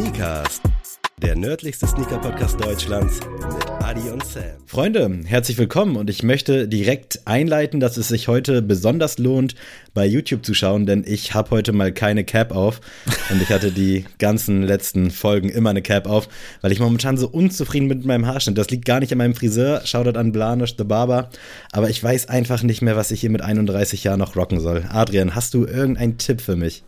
Sneakers, der nördlichste Sneaker-Podcast Deutschlands mit Adi und Sam. Freunde, herzlich willkommen und ich möchte direkt einleiten, dass es sich heute besonders lohnt, bei YouTube zu schauen, denn ich habe heute mal keine Cap auf und ich hatte die ganzen letzten Folgen immer eine Cap auf, weil ich momentan so unzufrieden bin mit meinem Haarschnitt. Das liegt gar nicht an meinem Friseur, Shoutout an Blanisch, the Barber, aber ich weiß einfach nicht mehr, was ich hier mit 31 Jahren noch rocken soll. Adrian, hast du irgendeinen Tipp für mich?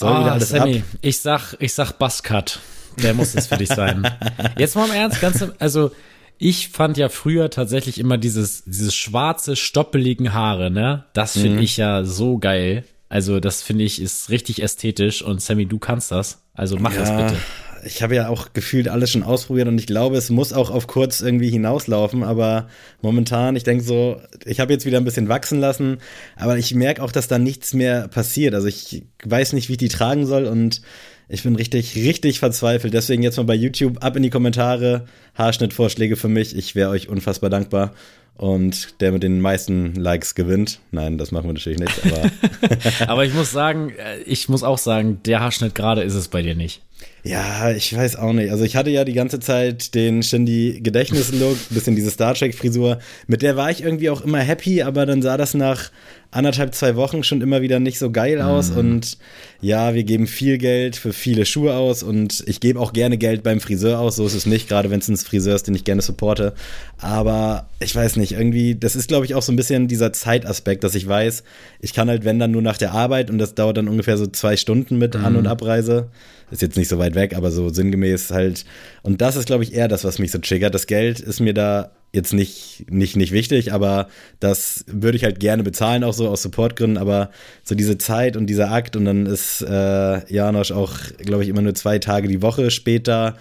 Soll oh, wieder alles Sammy, ab? ich sag, ich sag Buzzcut. Der muss es für dich sein. Jetzt mal im Ernst, ganz, also ich fand ja früher tatsächlich immer dieses, dieses schwarze, stoppeligen Haare, ne? Das finde mhm. ich ja so geil. Also das finde ich ist richtig ästhetisch und Sammy, du kannst das. Also mach ja, das bitte. Ich habe ja auch gefühlt alles schon ausprobiert und ich glaube, es muss auch auf kurz irgendwie hinauslaufen, aber momentan, ich denke so, ich habe jetzt wieder ein bisschen wachsen lassen, aber ich merke auch, dass da nichts mehr passiert. Also ich weiß nicht, wie ich die tragen soll und ich bin richtig, richtig verzweifelt. Deswegen jetzt mal bei YouTube ab in die Kommentare. Haarschnittvorschläge für mich. Ich wäre euch unfassbar dankbar. Und der mit den meisten Likes gewinnt. Nein, das machen wir natürlich nicht. Aber, aber ich muss sagen, äh, ich muss auch sagen, der Haarschnitt gerade ist es bei dir nicht. Ja, ich weiß auch nicht. Also ich hatte ja die ganze Zeit den Shindy Gedächtnis-Look, bisschen diese Star Trek-Frisur. Mit der war ich irgendwie auch immer happy, aber dann sah das nach anderthalb, zwei Wochen schon immer wieder nicht so geil aus. Mhm. Und ja, wir geben viel Geld für viele Schuhe aus und ich gebe auch gerne Geld beim Friseur aus. So ist es nicht, gerade wenn es ein Friseur ist, den ich gerne supporte. Aber ich weiß nicht, irgendwie, das ist, glaube ich, auch so ein bisschen dieser Zeitaspekt, dass ich weiß, ich kann halt, wenn dann nur nach der Arbeit und das dauert dann ungefähr so zwei Stunden mit mhm. An- und Abreise ist jetzt nicht so weit weg, aber so sinngemäß halt. Und das ist, glaube ich, eher das, was mich so triggert. Das Geld ist mir da jetzt nicht, nicht, nicht wichtig, aber das würde ich halt gerne bezahlen, auch so aus Supportgründen, aber so diese Zeit und dieser Akt und dann ist äh, Janosch auch, glaube ich, immer nur zwei Tage die Woche später.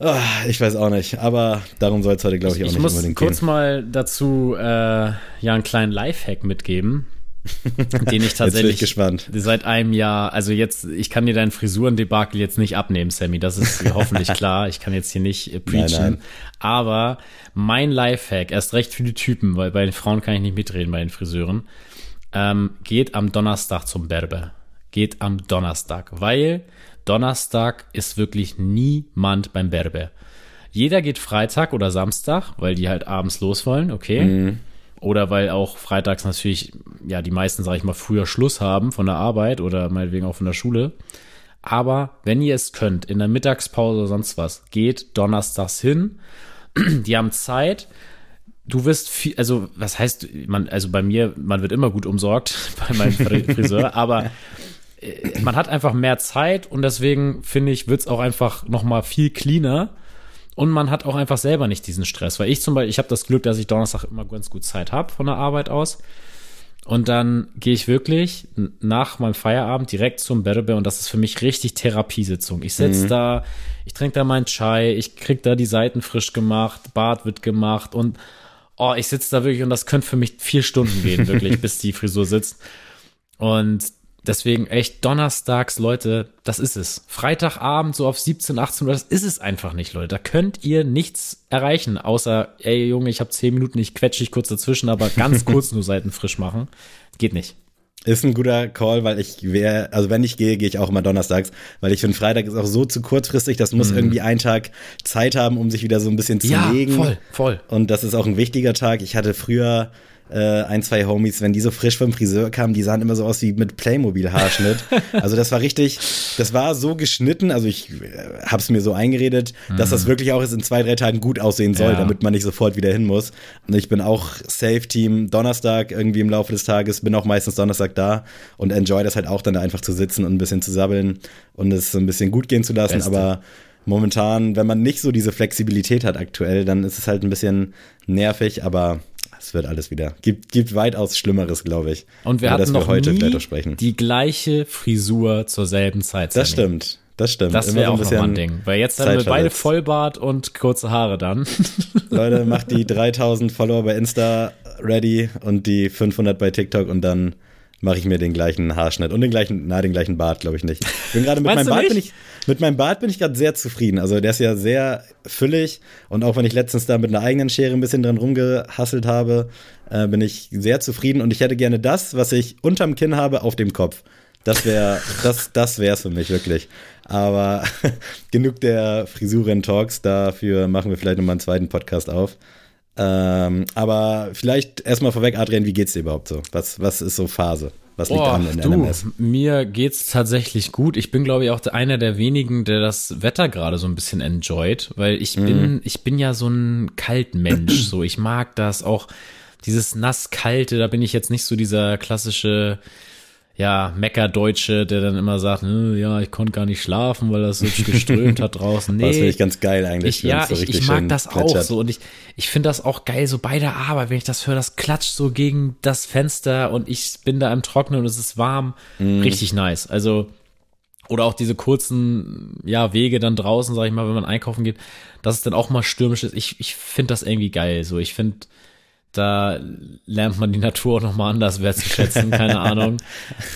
Oh, ich weiß auch nicht, aber darum soll es heute, glaube ich, auch ich nicht unbedingt gehen. Ich muss kurz mal dazu äh, ja einen kleinen Lifehack mitgeben. Den ich tatsächlich ich seit einem Jahr, also jetzt, ich kann dir deinen Frisurendebakel jetzt nicht abnehmen, Sammy, das ist hoffentlich klar. Ich kann jetzt hier nicht äh, preachen. Nein, nein. Aber mein Lifehack, erst recht für die Typen, weil bei den Frauen kann ich nicht mitreden, bei den Friseuren, ähm, geht am Donnerstag zum Berber. Geht am Donnerstag, weil Donnerstag ist wirklich niemand beim Berber. Jeder geht Freitag oder Samstag, weil die halt abends los wollen, okay. Mhm. Oder weil auch freitags natürlich, ja, die meisten, sage ich mal, früher Schluss haben von der Arbeit oder meinetwegen auch von der Schule. Aber wenn ihr es könnt, in der Mittagspause oder sonst was, geht donnerstags hin. Die haben Zeit. Du wirst viel, also was heißt, man, also bei mir, man wird immer gut umsorgt bei meinem Friseur, aber äh, man hat einfach mehr Zeit und deswegen finde ich, wird es auch einfach nochmal viel cleaner und man hat auch einfach selber nicht diesen Stress. Weil ich zum Beispiel, ich habe das Glück, dass ich Donnerstag immer ganz gut Zeit habe von der Arbeit aus. Und dann gehe ich wirklich nach meinem Feierabend direkt zum Berbe und das ist für mich richtig Therapiesitzung. Ich sitze mhm. da, ich trinke da meinen Chai, ich krieg da die Seiten frisch gemacht, Bart wird gemacht und oh, ich sitze da wirklich und das könnte für mich vier Stunden gehen, wirklich, bis die Frisur sitzt. Und Deswegen echt donnerstags, Leute, das ist es. Freitagabend so auf 17, 18 Uhr, das ist es einfach nicht, Leute. Da könnt ihr nichts erreichen, außer, ey Junge, ich habe 10 Minuten, ich quetsche dich kurz dazwischen, aber ganz kurz nur Seiten frisch machen. Geht nicht. Ist ein guter Call, weil ich wäre, also wenn ich gehe, gehe ich auch immer donnerstags, weil ich finde, Freitag ist auch so zu kurzfristig, das muss mm. irgendwie ein Tag Zeit haben, um sich wieder so ein bisschen zu ja, legen. Voll, voll. Und das ist auch ein wichtiger Tag. Ich hatte früher äh, ein, zwei Homies, wenn die so frisch vom Friseur kamen, die sahen immer so aus wie mit Playmobil-Haarschnitt. also das war richtig, das war so geschnitten, also ich äh, hab's mir so eingeredet, mhm. dass das mhm. wirklich auch jetzt in zwei, drei Tagen gut aussehen soll, ja. damit man nicht sofort wieder hin muss. Und ich bin auch Safe-Team Donnerstag irgendwie im Laufe des Tages, bin auch meistens Donnerstag da und enjoy das halt auch dann da einfach zu sitzen und ein bisschen zu sabbeln und es so ein bisschen gut gehen zu lassen, Beste. aber momentan, wenn man nicht so diese Flexibilität hat aktuell, dann ist es halt ein bisschen nervig, aber es wird alles wieder. Gibt, gibt weitaus Schlimmeres, glaube ich. Und wir hatten wir noch heute nie die gleiche Frisur zur selben Zeit. Das stimmt. Das stimmt. Das wäre auch nochmal ein Ding. Weil jetzt haben wir beide Vollbart und kurze Haare dann. Leute, macht die 3000 Follower bei Insta ready und die 500 bei TikTok und dann mache ich mir den gleichen Haarschnitt und den gleichen, na, den gleichen Bart, glaube ich nicht. Ich bin gerade mit meinem Bart bin ich, mit meinem Bart bin ich gerade sehr zufrieden. Also der ist ja sehr füllig und auch wenn ich letztens da mit einer eigenen Schere ein bisschen dran rumgehasselt habe, äh, bin ich sehr zufrieden und ich hätte gerne das, was ich unterm Kinn habe, auf dem Kopf. Das wäre, das, das wäre es für mich wirklich. Aber genug der Frisuren-Talks, dafür machen wir vielleicht nochmal einen zweiten Podcast auf. Ähm, aber vielleicht erstmal vorweg, Adrian, wie geht's dir überhaupt so? Was, was ist so Phase? Was liegt oh, an in du, NMS? Mir geht's tatsächlich gut. Ich bin, glaube ich, auch einer der wenigen, der das Wetter gerade so ein bisschen enjoyt, weil ich mhm. bin, ich bin ja so ein Kaltmensch. so, ich mag das auch, dieses nass-kalte, da bin ich jetzt nicht so dieser klassische ja, Meckerdeutsche, der dann immer sagt, ja, ich konnte gar nicht schlafen, weil das so geströmt hat draußen. Nee, das finde ich ganz geil eigentlich. Ich, ja, so ich, ich mag das plätschert. auch so und ich, ich finde das auch geil so bei der Arbeit, wenn ich das höre, das klatscht so gegen das Fenster und ich bin da im Trocknen und es ist warm. Mm. Richtig nice. Also, oder auch diese kurzen, ja, Wege dann draußen, sag ich mal, wenn man einkaufen geht, dass es dann auch mal stürmisch ist. Ich, ich finde das irgendwie geil. So, ich finde, da lernt man die Natur auch nochmal anders wertzuschätzen, keine Ahnung.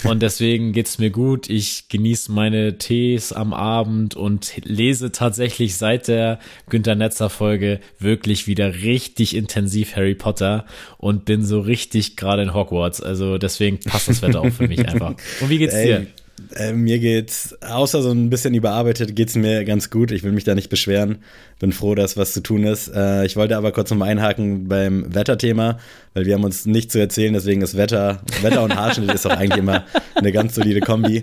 Und deswegen geht's mir gut. Ich genieße meine Tees am Abend und lese tatsächlich seit der Günter Netzer Folge wirklich wieder richtig intensiv Harry Potter und bin so richtig gerade in Hogwarts. Also deswegen passt das Wetter auch für mich einfach. Und wie geht's dir? Äh, mir geht's, außer so ein bisschen überarbeitet, geht's mir ganz gut. Ich will mich da nicht beschweren. Bin froh, dass was zu tun ist. Äh, ich wollte aber kurz nochmal einhaken beim Wetterthema, weil wir haben uns nicht zu erzählen, deswegen ist Wetter, Wetter und Haarschnitt ist auch eigentlich immer eine ganz solide Kombi.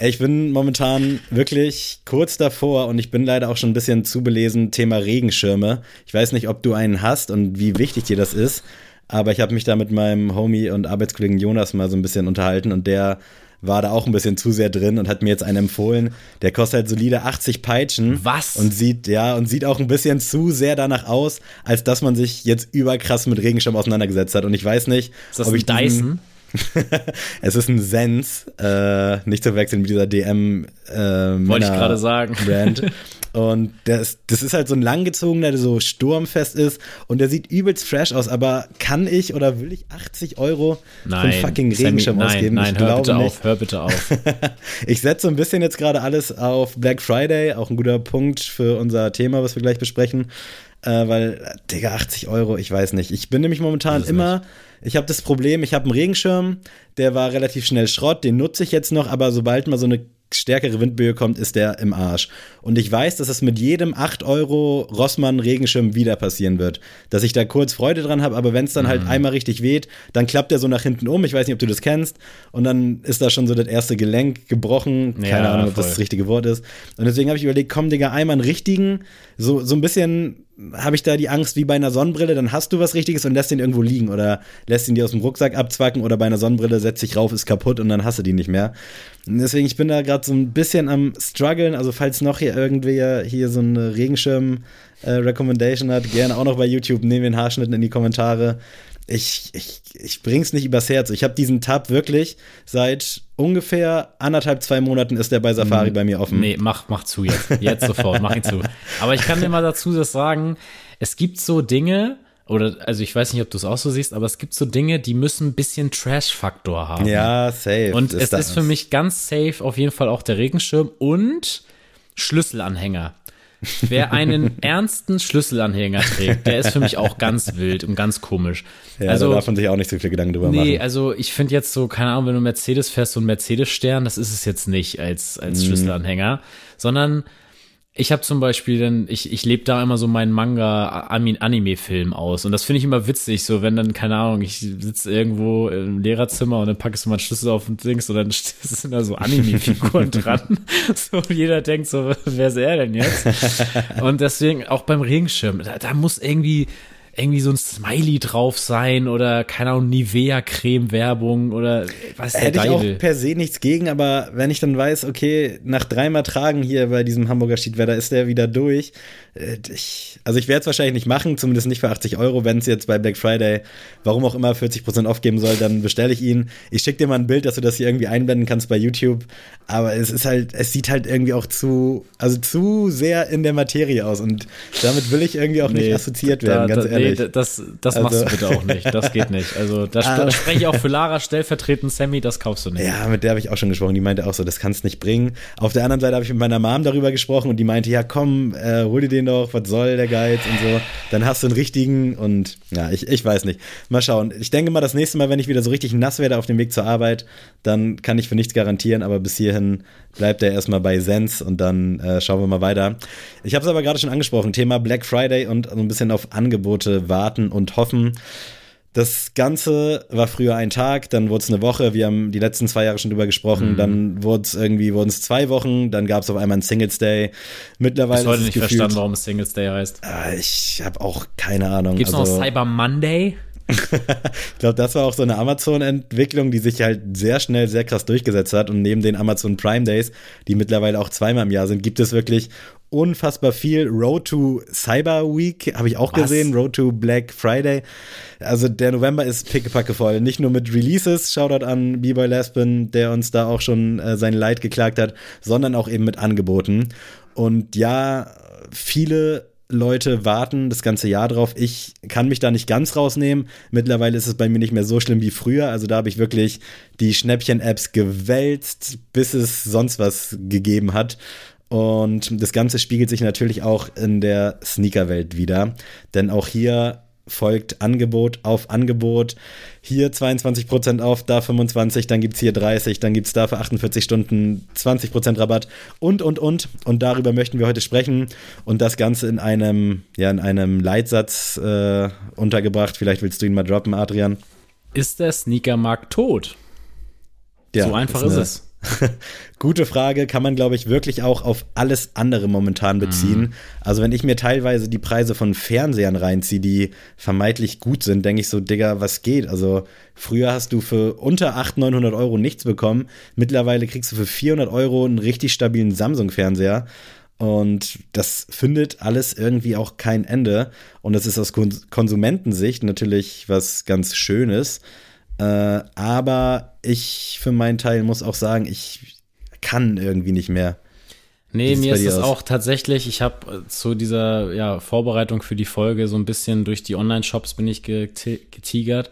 Ich bin momentan wirklich kurz davor und ich bin leider auch schon ein bisschen zu belesen, Thema Regenschirme. Ich weiß nicht, ob du einen hast und wie wichtig dir das ist. Aber ich habe mich da mit meinem Homie und Arbeitskollegen Jonas mal so ein bisschen unterhalten und der war da auch ein bisschen zu sehr drin und hat mir jetzt einen empfohlen. Der kostet halt solide 80 Peitschen. Was? Und sieht, ja, und sieht auch ein bisschen zu sehr danach aus, als dass man sich jetzt überkrass mit Regenschirm auseinandergesetzt hat. Und ich weiß nicht, ob ich Dyson? es ist ein Sens, äh, nicht zu verwechseln mit dieser DM äh, Wollte ich gerade sagen. Brand. Und das, das ist halt so ein langgezogener, der so sturmfest ist und der sieht übelst fresh aus, aber kann ich oder will ich 80 Euro nein, für einen fucking Regenschirm nein, ausgeben? Nein, ich hör bitte nicht. auf, hör bitte auf. ich setze so ein bisschen jetzt gerade alles auf Black Friday, auch ein guter Punkt für unser Thema, was wir gleich besprechen. Äh, weil, Digga, 80 Euro, ich weiß nicht. Ich bin nämlich momentan immer, nicht. Ich habe das Problem, ich habe einen Regenschirm, der war relativ schnell Schrott, den nutze ich jetzt noch, aber sobald mal so eine stärkere Windböe kommt, ist der im Arsch. Und ich weiß, dass es mit jedem 8 Euro Rossmann Regenschirm wieder passieren wird. Dass ich da kurz Freude dran habe, aber wenn es dann halt mhm. halt einmal richtig weht, dann klappt der so nach hinten um. Ich weiß nicht, ob du das kennst. Und dann ist da schon so das erste Gelenk gebrochen. Keine ja, Ahnung, ob voll. das das richtige Wort ist. Und deswegen habe ich überlegt, komm, Digga, einmal einen richtigen, so, so ein bisschen habe ich da die Angst wie bei einer Sonnenbrille, dann hast du was Richtiges und lässt ihn irgendwo liegen oder lässt ihn dir aus dem Rucksack abzwacken oder bei einer Sonnenbrille setzt sich rauf, ist kaputt und dann hast du die nicht mehr. Und deswegen, ich bin da gerade so ein bisschen am struggeln, also falls noch hier irgendwer hier so eine Regenschirm-Recommendation äh, hat, gerne auch noch bei YouTube, nehmen den Haarschnitten in die Kommentare ich, ich, ich bring's nicht übers Herz. Ich habe diesen Tab wirklich seit ungefähr anderthalb, zwei Monaten ist der bei Safari mhm. bei mir offen. Nee, mach, mach zu jetzt. Jetzt sofort, mach ihn zu. Aber ich kann dir mal dazu das sagen, es gibt so Dinge, oder also ich weiß nicht, ob du es auch so siehst, aber es gibt so Dinge, die müssen ein bisschen Trash-Faktor haben. Ja, safe. Und ist es das. ist für mich ganz safe auf jeden Fall auch der Regenschirm und Schlüsselanhänger. Wer einen ernsten Schlüsselanhänger trägt, der ist für mich auch ganz wild und ganz komisch. Ja, also, da darf man sich auch nicht so viel Gedanken drüber nee, machen. Nee, also ich finde jetzt so, keine Ahnung, wenn du Mercedes fährst, so ein Mercedes-Stern, das ist es jetzt nicht als, als mhm. Schlüsselanhänger, sondern ich habe zum Beispiel dann, ich, ich lebe da immer so meinen Manga-Anime-Film aus. Und das finde ich immer witzig, so wenn dann, keine Ahnung, ich sitze irgendwo im Lehrerzimmer und dann packe ich so meinen Schlüssel auf und Dings und dann sind da so Anime-Figuren dran. So, jeder denkt so, wer ist er denn jetzt? Und deswegen auch beim Regenschirm, da, da muss irgendwie irgendwie so ein Smiley drauf sein oder keine Ahnung, Nivea-Creme-Werbung oder was der Hätte ich auch per se nichts gegen, aber wenn ich dann weiß, okay, nach dreimal Tragen hier bei diesem Hamburger Schiedwetter ist der wieder durch, äh, ich, also ich werde es wahrscheinlich nicht machen, zumindest nicht für 80 Euro. Wenn es jetzt bei Black Friday, warum auch immer, 40% aufgeben soll, dann bestelle ich ihn. Ich schicke dir mal ein Bild, dass du das hier irgendwie einblenden kannst bei YouTube. Aber es ist halt, es sieht halt irgendwie auch zu, also zu sehr in der Materie aus. Und damit will ich irgendwie auch nee, nicht assoziiert werden, da, ganz da, ehrlich. Nee, nicht. das, das machst Also- du bitte auch nicht. Das geht nicht. Also da, da spreche ich auch für Lara stellvertretend, Sammy, das kaufst du nicht. Ja, mit der habe ich auch schon gesprochen. Die meinte auch so, das kannst nicht bringen. Auf der anderen Seite habe ich mit meiner Mom darüber gesprochen und die meinte, ja komm, äh, hol dir den doch, was soll der Geiz und so. Dann hast du einen richtigen und ja, ich, ich weiß nicht. Mal schauen. Ich denke mal, das nächste Mal, wenn ich wieder so richtig nass werde auf dem Weg zur Arbeit, dann kann ich für nichts garantieren, aber bis hierhin bleibt er erstmal bei Sens und dann äh, schauen wir mal weiter. Ich habe es aber gerade schon angesprochen, Thema Black Friday und so ein bisschen auf Angebote warten und hoffen. Das Ganze war früher ein Tag, dann wurde es eine Woche. Wir haben die letzten zwei Jahre schon drüber gesprochen. Mhm. Dann wurde es irgendwie wurden es zwei Wochen. Dann gab es auf einmal einen Singles Day. Mittlerweile Bis heute ist nicht es gefühlt, verstanden, warum es Singles Day heißt. Ah, ich habe auch keine Ahnung. Gibt's also, noch Cyber Monday? ich glaube, das war auch so eine Amazon-Entwicklung, die sich halt sehr schnell, sehr krass durchgesetzt hat. Und neben den Amazon Prime Days, die mittlerweile auch zweimal im Jahr sind, gibt es wirklich unfassbar viel. Road to Cyber Week habe ich auch Was? gesehen, Road to Black Friday. Also der November ist pickepacke voll. Nicht nur mit Releases, Shoutout an B-Boy Lesbian, der uns da auch schon äh, sein Leid geklagt hat, sondern auch eben mit Angeboten. Und ja, viele Leute warten das ganze Jahr drauf. Ich kann mich da nicht ganz rausnehmen. Mittlerweile ist es bei mir nicht mehr so schlimm wie früher. Also da habe ich wirklich die Schnäppchen-Apps gewälzt, bis es sonst was gegeben hat. Und das Ganze spiegelt sich natürlich auch in der Sneaker-Welt wieder. Denn auch hier folgt Angebot auf Angebot. Hier 22% auf, da 25, dann gibt's hier 30, dann gibt's da für 48 Stunden 20% Rabatt und, und, und. Und darüber möchten wir heute sprechen und das Ganze in einem, ja, in einem Leitsatz äh, untergebracht. Vielleicht willst du ihn mal droppen, Adrian. Ist der Sneakermarkt tot? Ja, so einfach ist, eine es. Gute Frage, kann man, glaube ich, wirklich auch auf alles andere momentan beziehen. Mhm. Also, wenn ich mir teilweise die Preise von Fernsehern reinziehe, die vermeintlich gut sind, denke ich so, Digga, was geht? Also, früher hast du für unter 800, 900 Euro nichts bekommen. Mittlerweile kriegst du für 400 Euro einen richtig stabilen Samsung-Fernseher. Und das findet alles irgendwie auch kein Ende. Und das ist aus Kon Konsumentensicht natürlich was ganz Schönes. Äh, aber ich für meinen Teil muss auch sagen, ich kann irgendwie nicht mehr. Nee, mir ist es auch tatsächlich, ich habe zu dieser ja, Vorbereitung für die Folge so ein bisschen durch die Online-Shops bin ich geti- getigert.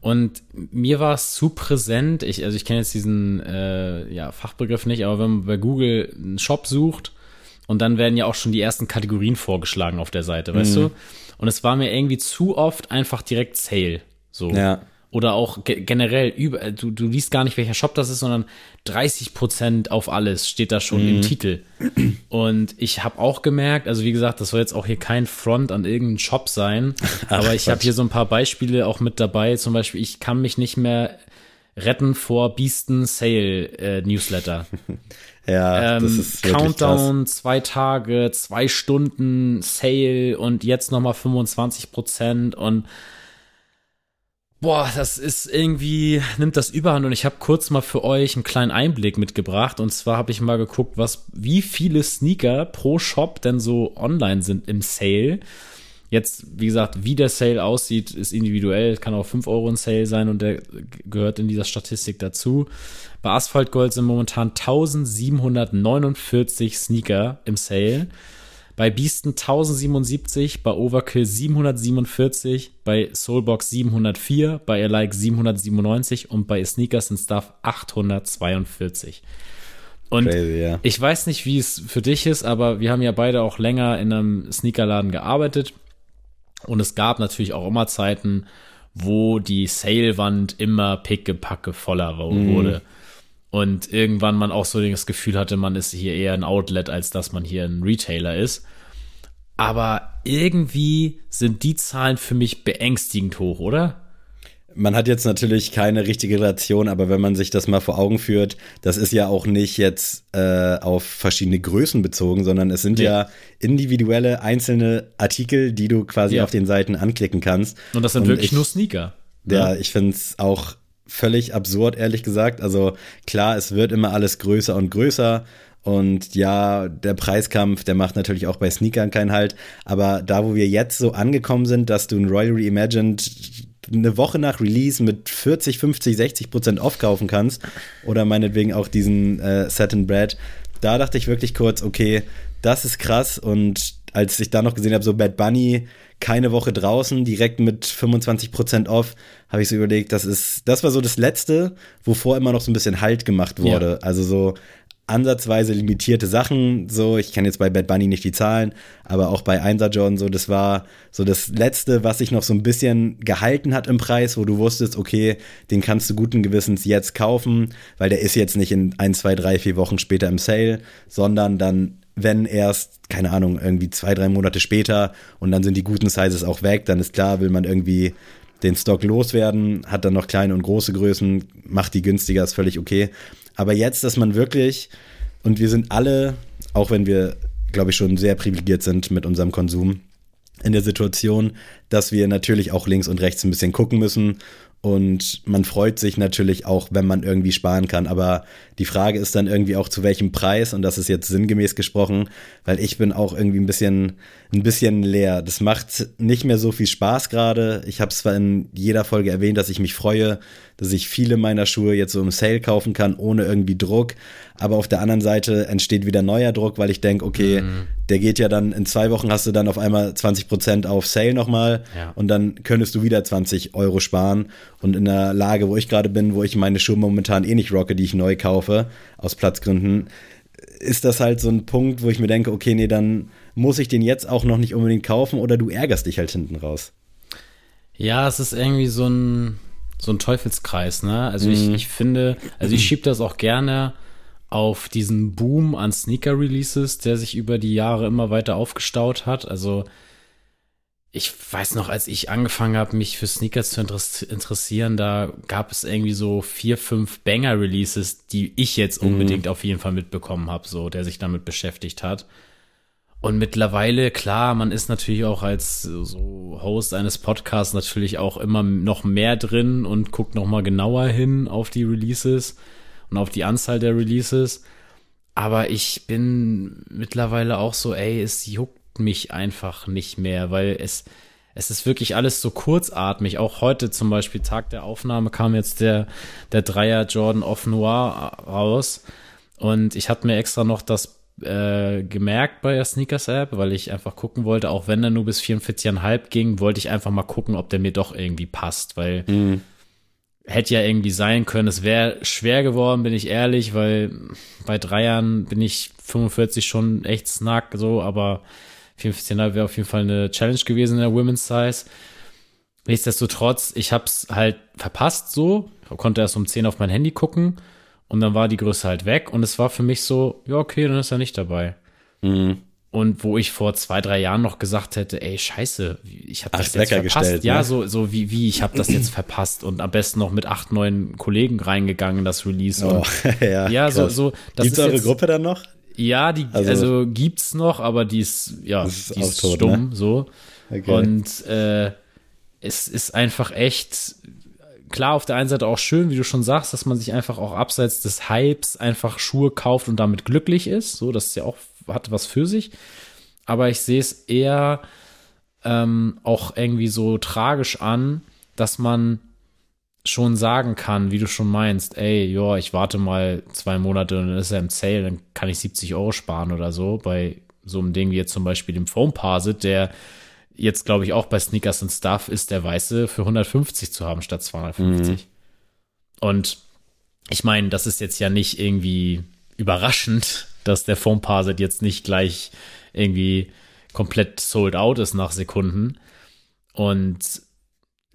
Und mir war es zu präsent, ich, also ich kenne jetzt diesen äh, ja, Fachbegriff nicht, aber wenn man bei Google einen Shop sucht und dann werden ja auch schon die ersten Kategorien vorgeschlagen auf der Seite, weißt du? Und es war mir irgendwie zu oft einfach direkt Sale. So. Ja. Oder auch ge generell über, du, du liest gar nicht, welcher Shop das ist, sondern 30% auf alles steht da schon im Titel. Und ich habe auch gemerkt, also wie gesagt, das soll jetzt auch hier kein Front an irgendeinen Shop sein, aber ich habe hier so ein paar Beispiele auch mit dabei. Zum Beispiel, ich kann mich nicht mehr retten vor Beasten Sale äh, Newsletter. Ja, das Ähm, ist wirklich krass. Countdown, zwei Tage, zwei Stunden Sale und jetzt nochmal 25 Prozent und boah, das ist irgendwie, nimmt das überhand und ich habe kurz mal für euch einen kleinen Einblick mitgebracht und zwar habe ich mal geguckt, was, wie viele Sneaker pro Shop denn so online sind im Sale. Jetzt, wie gesagt, wie der Sale aussieht, ist individuell. Kann auch 5 Euro ein Sale sein und der gehört in dieser Statistik dazu. Bei Asphalt Gold sind momentan 1749 Sneaker im Sale. Bei Beasten 1077, bei Overkill 747, bei Soulbox 704, bei Alike 797 und bei Sneakers and Stuff 842. Und Crazy, ja. ich weiß nicht, wie es für dich ist, aber wir haben ja beide auch länger in einem Sneakerladen gearbeitet. Und es gab natürlich auch immer Zeiten, wo die Sale-Wand immer pickepacke voller wo- wurde. Und irgendwann man auch so das Gefühl hatte, man ist hier eher ein Outlet, als dass man hier ein Retailer ist. Aber irgendwie sind die Zahlen für mich beängstigend hoch, oder? Man hat jetzt natürlich keine richtige Relation, aber wenn man sich das mal vor Augen führt, das ist ja auch nicht jetzt äh, auf verschiedene Größen bezogen, sondern es sind Nee. ja individuelle einzelne Artikel, die du quasi Ja. auf den Seiten anklicken kannst. Und das sind Und wirklich ich- nur Sneaker. ne? Ja, ich finde es auch völlig absurd, ehrlich gesagt. Also klar, es wird immer alles größer und größer. Und ja, der Preiskampf, der macht natürlich auch bei Sneakern keinen Halt. Aber da, wo wir jetzt so angekommen sind, dass du ein Royal Reimagined eine Woche nach Release mit 40, 50, 60 Prozent aufkaufen kannst oder meinetwegen auch diesen äh, Satin Bread, da dachte ich wirklich kurz, okay, das ist krass und als ich da noch gesehen habe, so Bad Bunny, keine Woche draußen, direkt mit 25% off, habe ich so überlegt, das ist, das war so das Letzte, wovor immer noch so ein bisschen Halt gemacht wurde. Ja. Also so ansatzweise limitierte Sachen, so, ich kenne jetzt bei Bad Bunny nicht die Zahlen, aber auch bei Einser John, so, das war so das Letzte, was sich noch so ein bisschen gehalten hat im Preis, wo du wusstest, okay, den kannst du guten Gewissens jetzt kaufen, weil der ist jetzt nicht in ein, zwei, drei, vier Wochen später im Sale, sondern dann wenn erst, keine Ahnung, irgendwie zwei, drei Monate später und dann sind die guten Sizes auch weg, dann ist klar, will man irgendwie den Stock loswerden, hat dann noch kleine und große Größen, macht die günstiger, ist völlig okay. Aber jetzt, dass man wirklich, und wir sind alle, auch wenn wir, glaube ich, schon sehr privilegiert sind mit unserem Konsum, in der Situation, dass wir natürlich auch links und rechts ein bisschen gucken müssen und man freut sich natürlich auch, wenn man irgendwie sparen kann. Aber die Frage ist dann irgendwie auch zu welchem Preis. Und das ist jetzt sinngemäß gesprochen, weil ich bin auch irgendwie ein bisschen, ein bisschen leer. Das macht nicht mehr so viel Spaß gerade. Ich habe es zwar in jeder Folge erwähnt, dass ich mich freue, dass ich viele meiner Schuhe jetzt so im Sale kaufen kann, ohne irgendwie Druck. Aber auf der anderen Seite entsteht wieder neuer Druck, weil ich denke, okay, mhm. der geht ja dann, in zwei Wochen hast du dann auf einmal 20 Prozent auf Sale nochmal ja. und dann könntest du wieder 20 Euro sparen. Und in der Lage, wo ich gerade bin, wo ich meine Schuhe momentan eh nicht rocke, die ich neu kaufe, aus Platzgründen, ist das halt so ein Punkt, wo ich mir denke, okay, nee, dann muss ich den jetzt auch noch nicht unbedingt kaufen oder du ärgerst dich halt hinten raus. Ja, es ist irgendwie so ein, so ein Teufelskreis, ne? Also mhm. ich, ich finde, also ich schiebe das auch gerne auf diesen Boom an Sneaker-Releases, der sich über die Jahre immer weiter aufgestaut hat. Also ich weiß noch, als ich angefangen habe, mich für Sneakers zu interessieren, da gab es irgendwie so vier, fünf Banger-Releases, die ich jetzt mhm. unbedingt mhm. auf jeden Fall mitbekommen habe, so der sich damit beschäftigt hat. Und mittlerweile, klar, man ist natürlich auch als so Host eines Podcasts natürlich auch immer noch mehr drin und guckt noch mal genauer hin auf die Releases und auf die Anzahl der Releases. Aber ich bin mittlerweile auch so, ey, es juckt mich einfach nicht mehr, weil es, es ist wirklich alles so kurzatmig. Auch heute zum Beispiel, Tag der Aufnahme, kam jetzt der, der Dreier Jordan Off Noir raus. Und ich hatte mir extra noch das äh, gemerkt bei der Sneakers App, weil ich einfach gucken wollte, auch wenn er nur bis 44,5 ging, wollte ich einfach mal gucken, ob der mir doch irgendwie passt, weil mhm. hätte ja irgendwie sein können. Es wäre schwer geworden, bin ich ehrlich, weil bei Dreiern bin ich 45 schon echt snack, so, aber 44,5 wäre auf jeden Fall eine Challenge gewesen in der Women's Size. Nichtsdestotrotz, ich hab's halt verpasst so, ich konnte erst um 10 auf mein Handy gucken und dann war die Größe halt weg und es war für mich so, ja, okay, dann ist er nicht dabei. Mhm. Und wo ich vor zwei, drei Jahren noch gesagt hätte, ey, scheiße, ich habe das jetzt verpasst. Gestellt, ja, ne? so, so wie, wie, ich habe das jetzt verpasst und am besten noch mit acht, neun Kollegen reingegangen, das Release. Oh, ja, ja so, so. Das Gibt's eure jetzt, Gruppe dann noch? Ja, die, also, also, gibt's noch, aber die ist, ja, ist die ist tot, stumm, ne? so. Okay. Und äh, es ist einfach echt klar, auf der einen Seite auch schön, wie du schon sagst, dass man sich einfach auch abseits des Hypes einfach Schuhe kauft und damit glücklich ist. So, das ist ja auch, hat was für sich. Aber ich sehe es eher ähm, auch irgendwie so tragisch an, dass man schon sagen kann, wie du schon meinst, ey, ja, ich warte mal zwei Monate und dann ist er im Sale, dann kann ich 70 Euro sparen oder so. Bei so einem Ding wie jetzt zum Beispiel dem Foam Parsit, der jetzt glaube ich auch bei Sneakers und Stuff ist der weiße für 150 zu haben statt 250. Mhm. Und ich meine, das ist jetzt ja nicht irgendwie überraschend, dass der Foam Parset jetzt nicht gleich irgendwie komplett sold out ist nach Sekunden. Und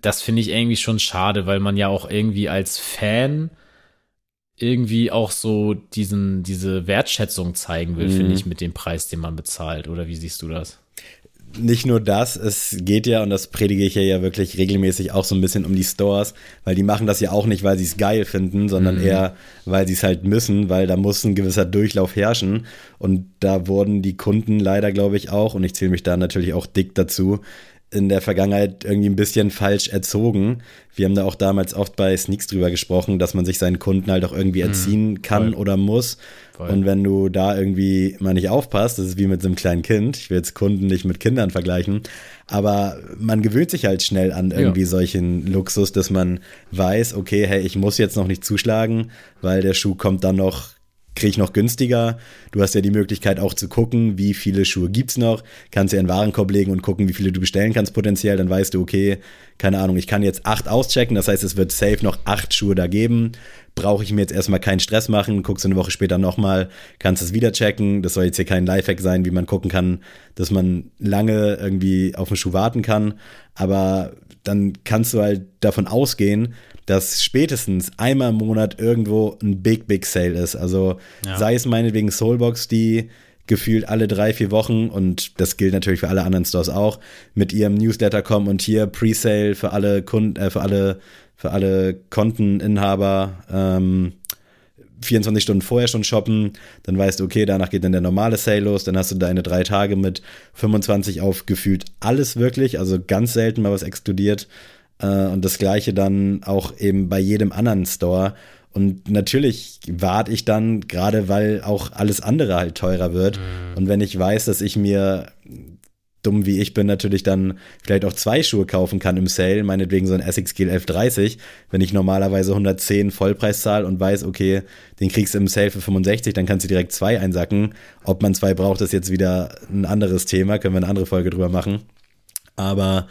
das finde ich irgendwie schon schade, weil man ja auch irgendwie als Fan irgendwie auch so diesen, diese Wertschätzung zeigen will, mhm. finde ich, mit dem Preis, den man bezahlt. Oder wie siehst du das? nicht nur das, es geht ja, und das predige ich ja, ja wirklich regelmäßig auch so ein bisschen um die Stores, weil die machen das ja auch nicht, weil sie es geil finden, sondern mhm. eher, weil sie es halt müssen, weil da muss ein gewisser Durchlauf herrschen. Und da wurden die Kunden leider, glaube ich, auch, und ich zähle mich da natürlich auch dick dazu, in der Vergangenheit irgendwie ein bisschen falsch erzogen. Wir haben da auch damals oft bei Sneaks drüber gesprochen, dass man sich seinen Kunden halt auch irgendwie mhm. erziehen kann Voll. oder muss. Voll. Und wenn du da irgendwie mal nicht aufpasst, das ist wie mit so einem kleinen Kind. Ich will jetzt Kunden nicht mit Kindern vergleichen, aber man gewöhnt sich halt schnell an irgendwie ja. solchen Luxus, dass man weiß, okay, hey, ich muss jetzt noch nicht zuschlagen, weil der Schuh kommt dann noch kriege ich noch günstiger. Du hast ja die Möglichkeit auch zu gucken, wie viele Schuhe gibt's noch. Kannst ja in den Warenkorb legen und gucken, wie viele du bestellen kannst potenziell. Dann weißt du, okay, keine Ahnung, ich kann jetzt acht auschecken. Das heißt, es wird safe noch acht Schuhe da geben. Brauche ich mir jetzt erstmal keinen Stress machen. Guckst du eine Woche später nochmal, kannst es wieder checken. Das soll jetzt hier kein Lifehack sein, wie man gucken kann, dass man lange irgendwie auf den Schuh warten kann. Aber dann kannst du halt davon ausgehen, dass spätestens einmal im Monat irgendwo ein Big, Big Sale ist. Also ja. sei es meinetwegen Soulbox, die gefühlt alle drei, vier Wochen und das gilt natürlich für alle anderen Stores auch, mit ihrem Newsletter kommen und hier Presale für alle Kunden, äh, für alle, für alle Konteninhaber, ähm, 24 Stunden vorher schon shoppen, dann weißt du, okay, danach geht dann der normale Sale los, dann hast du deine drei Tage mit 25 auf gefühlt alles wirklich, also ganz selten mal was exkludiert und das gleiche dann auch eben bei jedem anderen Store. Und natürlich warte ich dann, gerade weil auch alles andere halt teurer wird. Mhm. Und wenn ich weiß, dass ich mir dumm wie ich bin, natürlich dann vielleicht auch zwei Schuhe kaufen kann im Sale, meinetwegen so ein Essex Gel 1130, wenn ich normalerweise 110 Vollpreis zahle und weiß, okay, den kriegst du im Sale für 65, dann kannst du direkt zwei einsacken. Ob man zwei braucht, ist jetzt wieder ein anderes Thema, können wir eine andere Folge drüber machen. Aber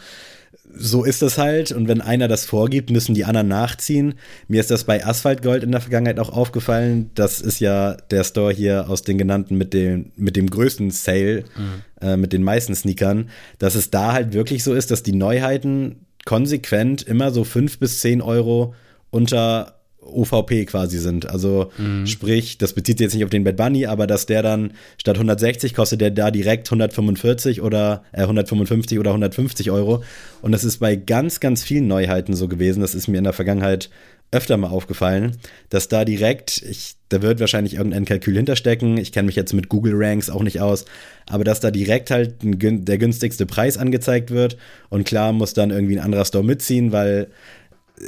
so ist das halt. Und wenn einer das vorgibt, müssen die anderen nachziehen. Mir ist das bei Asphaltgold in der Vergangenheit auch aufgefallen. Das ist ja der Store hier aus den genannten mit dem, mit dem größten Sale, mhm. äh, mit den meisten Sneakern, dass es da halt wirklich so ist, dass die Neuheiten konsequent immer so fünf bis zehn Euro unter OVP quasi sind. Also mhm. sprich, das bezieht sich jetzt nicht auf den Bad Bunny, aber dass der dann statt 160 kostet der da direkt 145 oder äh, 155 oder 150 Euro. Und das ist bei ganz, ganz vielen Neuheiten so gewesen. Das ist mir in der Vergangenheit öfter mal aufgefallen, dass da direkt, ich, da wird wahrscheinlich irgendein Kalkül hinterstecken. Ich kenne mich jetzt mit Google Ranks auch nicht aus, aber dass da direkt halt ein, der günstigste Preis angezeigt wird und klar muss dann irgendwie ein anderer Store mitziehen, weil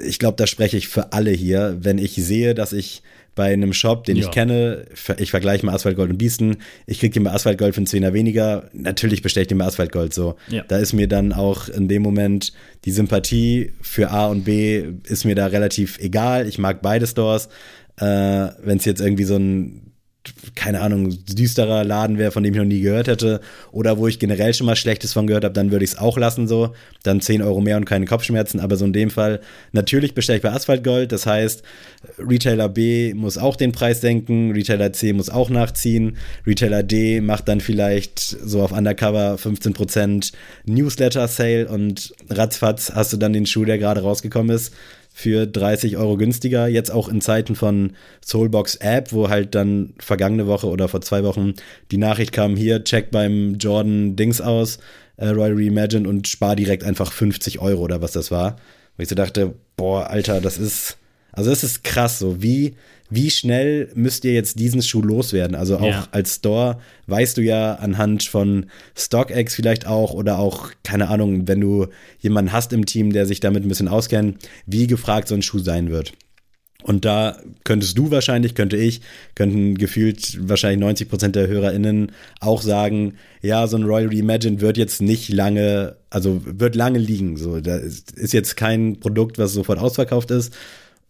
ich glaube, da spreche ich für alle hier, wenn ich sehe, dass ich bei einem Shop, den ja. ich kenne, ich vergleiche mal Asphaltgold und Biesten, ich kriege den bei Asphaltgold für einen Zehner weniger, natürlich bestelle ich den bei Asphaltgold so. Ja. Da ist mir dann auch in dem Moment die Sympathie für A und B ist mir da relativ egal. Ich mag beide Stores. Äh, wenn es jetzt irgendwie so ein keine Ahnung, düsterer Laden wäre, von dem ich noch nie gehört hätte, oder wo ich generell schon mal Schlechtes von gehört habe, dann würde ich es auch lassen so. Dann 10 Euro mehr und keine Kopfschmerzen, aber so in dem Fall, natürlich bestelle ich bei Asphaltgold, das heißt, Retailer B muss auch den Preis senken, Retailer C muss auch nachziehen, Retailer D macht dann vielleicht so auf Undercover 15% Newsletter-Sale und ratzfatz hast du dann den Schuh, der gerade rausgekommen ist für 30 Euro günstiger. Jetzt auch in Zeiten von Soulbox App, wo halt dann vergangene Woche oder vor zwei Wochen die Nachricht kam, hier, check beim Jordan Dings aus, äh, Royal Reimagine und spar direkt einfach 50 Euro oder was das war. Wo ich so dachte, boah, Alter, das ist, also das ist krass, so wie wie schnell müsst ihr jetzt diesen Schuh loswerden? Also auch ja. als Store weißt du ja anhand von StockX vielleicht auch oder auch, keine Ahnung, wenn du jemanden hast im Team, der sich damit ein bisschen auskennt, wie gefragt so ein Schuh sein wird. Und da könntest du wahrscheinlich, könnte ich, könnten gefühlt wahrscheinlich 90 Prozent der HörerInnen auch sagen, ja, so ein Royal Reimagine wird jetzt nicht lange, also wird lange liegen. So, da ist jetzt kein Produkt, was sofort ausverkauft ist.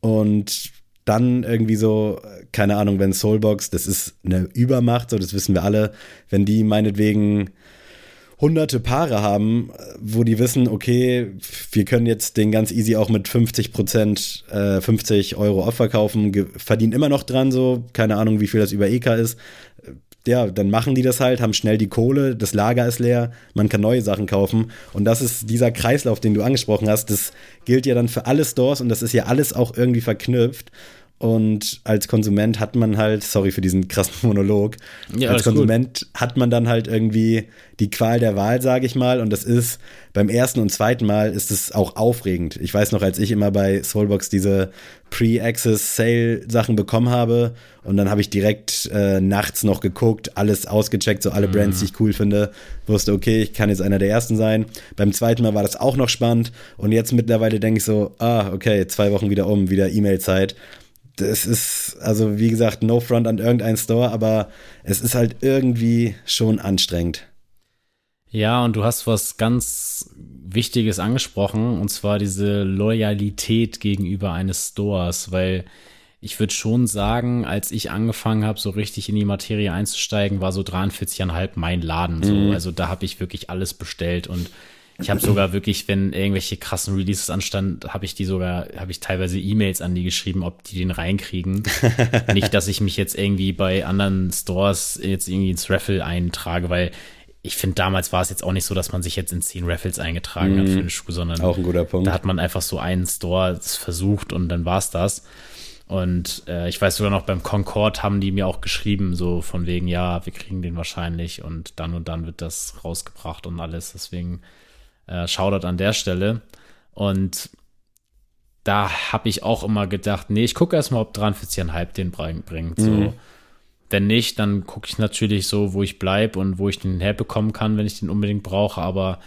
Und dann irgendwie so, keine Ahnung, wenn Soulbox, das ist eine Übermacht, so das wissen wir alle, wenn die meinetwegen hunderte Paare haben, wo die wissen, okay, wir können jetzt den ganz easy auch mit 50 Prozent, äh, 50 Euro off verkaufen, verdienen immer noch dran, so, keine Ahnung, wie viel das über EK ist, ja, dann machen die das halt, haben schnell die Kohle, das Lager ist leer, man kann neue Sachen kaufen. Und das ist dieser Kreislauf, den du angesprochen hast, das gilt ja dann für alle Stores und das ist ja alles auch irgendwie verknüpft. Und als Konsument hat man halt, sorry für diesen krassen Monolog, ja, als Konsument gut. hat man dann halt irgendwie die Qual der Wahl, sage ich mal. Und das ist beim ersten und zweiten Mal ist es auch aufregend. Ich weiß noch, als ich immer bei Soulbox diese Pre-Access-Sale-Sachen bekommen habe und dann habe ich direkt äh, nachts noch geguckt, alles ausgecheckt, so alle Brands, die ich cool finde, wusste, okay, ich kann jetzt einer der ersten sein. Beim zweiten Mal war das auch noch spannend und jetzt mittlerweile denke ich so, ah, okay, zwei Wochen wieder um, wieder E-Mail-Zeit das ist, also wie gesagt, no front an irgendein Store, aber es ist halt irgendwie schon anstrengend. Ja, und du hast was ganz Wichtiges angesprochen, und zwar diese Loyalität gegenüber eines Stores, weil ich würde schon sagen, als ich angefangen habe, so richtig in die Materie einzusteigen, war so 43,5 mein Laden. So. Mhm. Also da habe ich wirklich alles bestellt und ich habe sogar wirklich, wenn irgendwelche krassen Releases anstanden, habe ich die sogar, habe ich teilweise E-Mails an die geschrieben, ob die den reinkriegen. Nicht, dass ich mich jetzt irgendwie bei anderen Stores jetzt irgendwie ins Raffle eintrage, weil ich finde, damals war es jetzt auch nicht so, dass man sich jetzt in zehn Raffles eingetragen mm, hat für einen Schuh, sondern auch ein guter Punkt. da hat man einfach so einen Store versucht und dann war es das. Und äh, ich weiß sogar noch, beim Concord haben die mir auch geschrieben, so von wegen, ja, wir kriegen den wahrscheinlich und dann und dann wird das rausgebracht und alles. Deswegen äh, Shoutout an der Stelle. Und da habe ich auch immer gedacht, nee, ich gucke erstmal, ob 43,5 den bringt. So. Mhm. Wenn nicht, dann gucke ich natürlich so, wo ich bleibe und wo ich den herbekommen kann, wenn ich den unbedingt brauche. Aber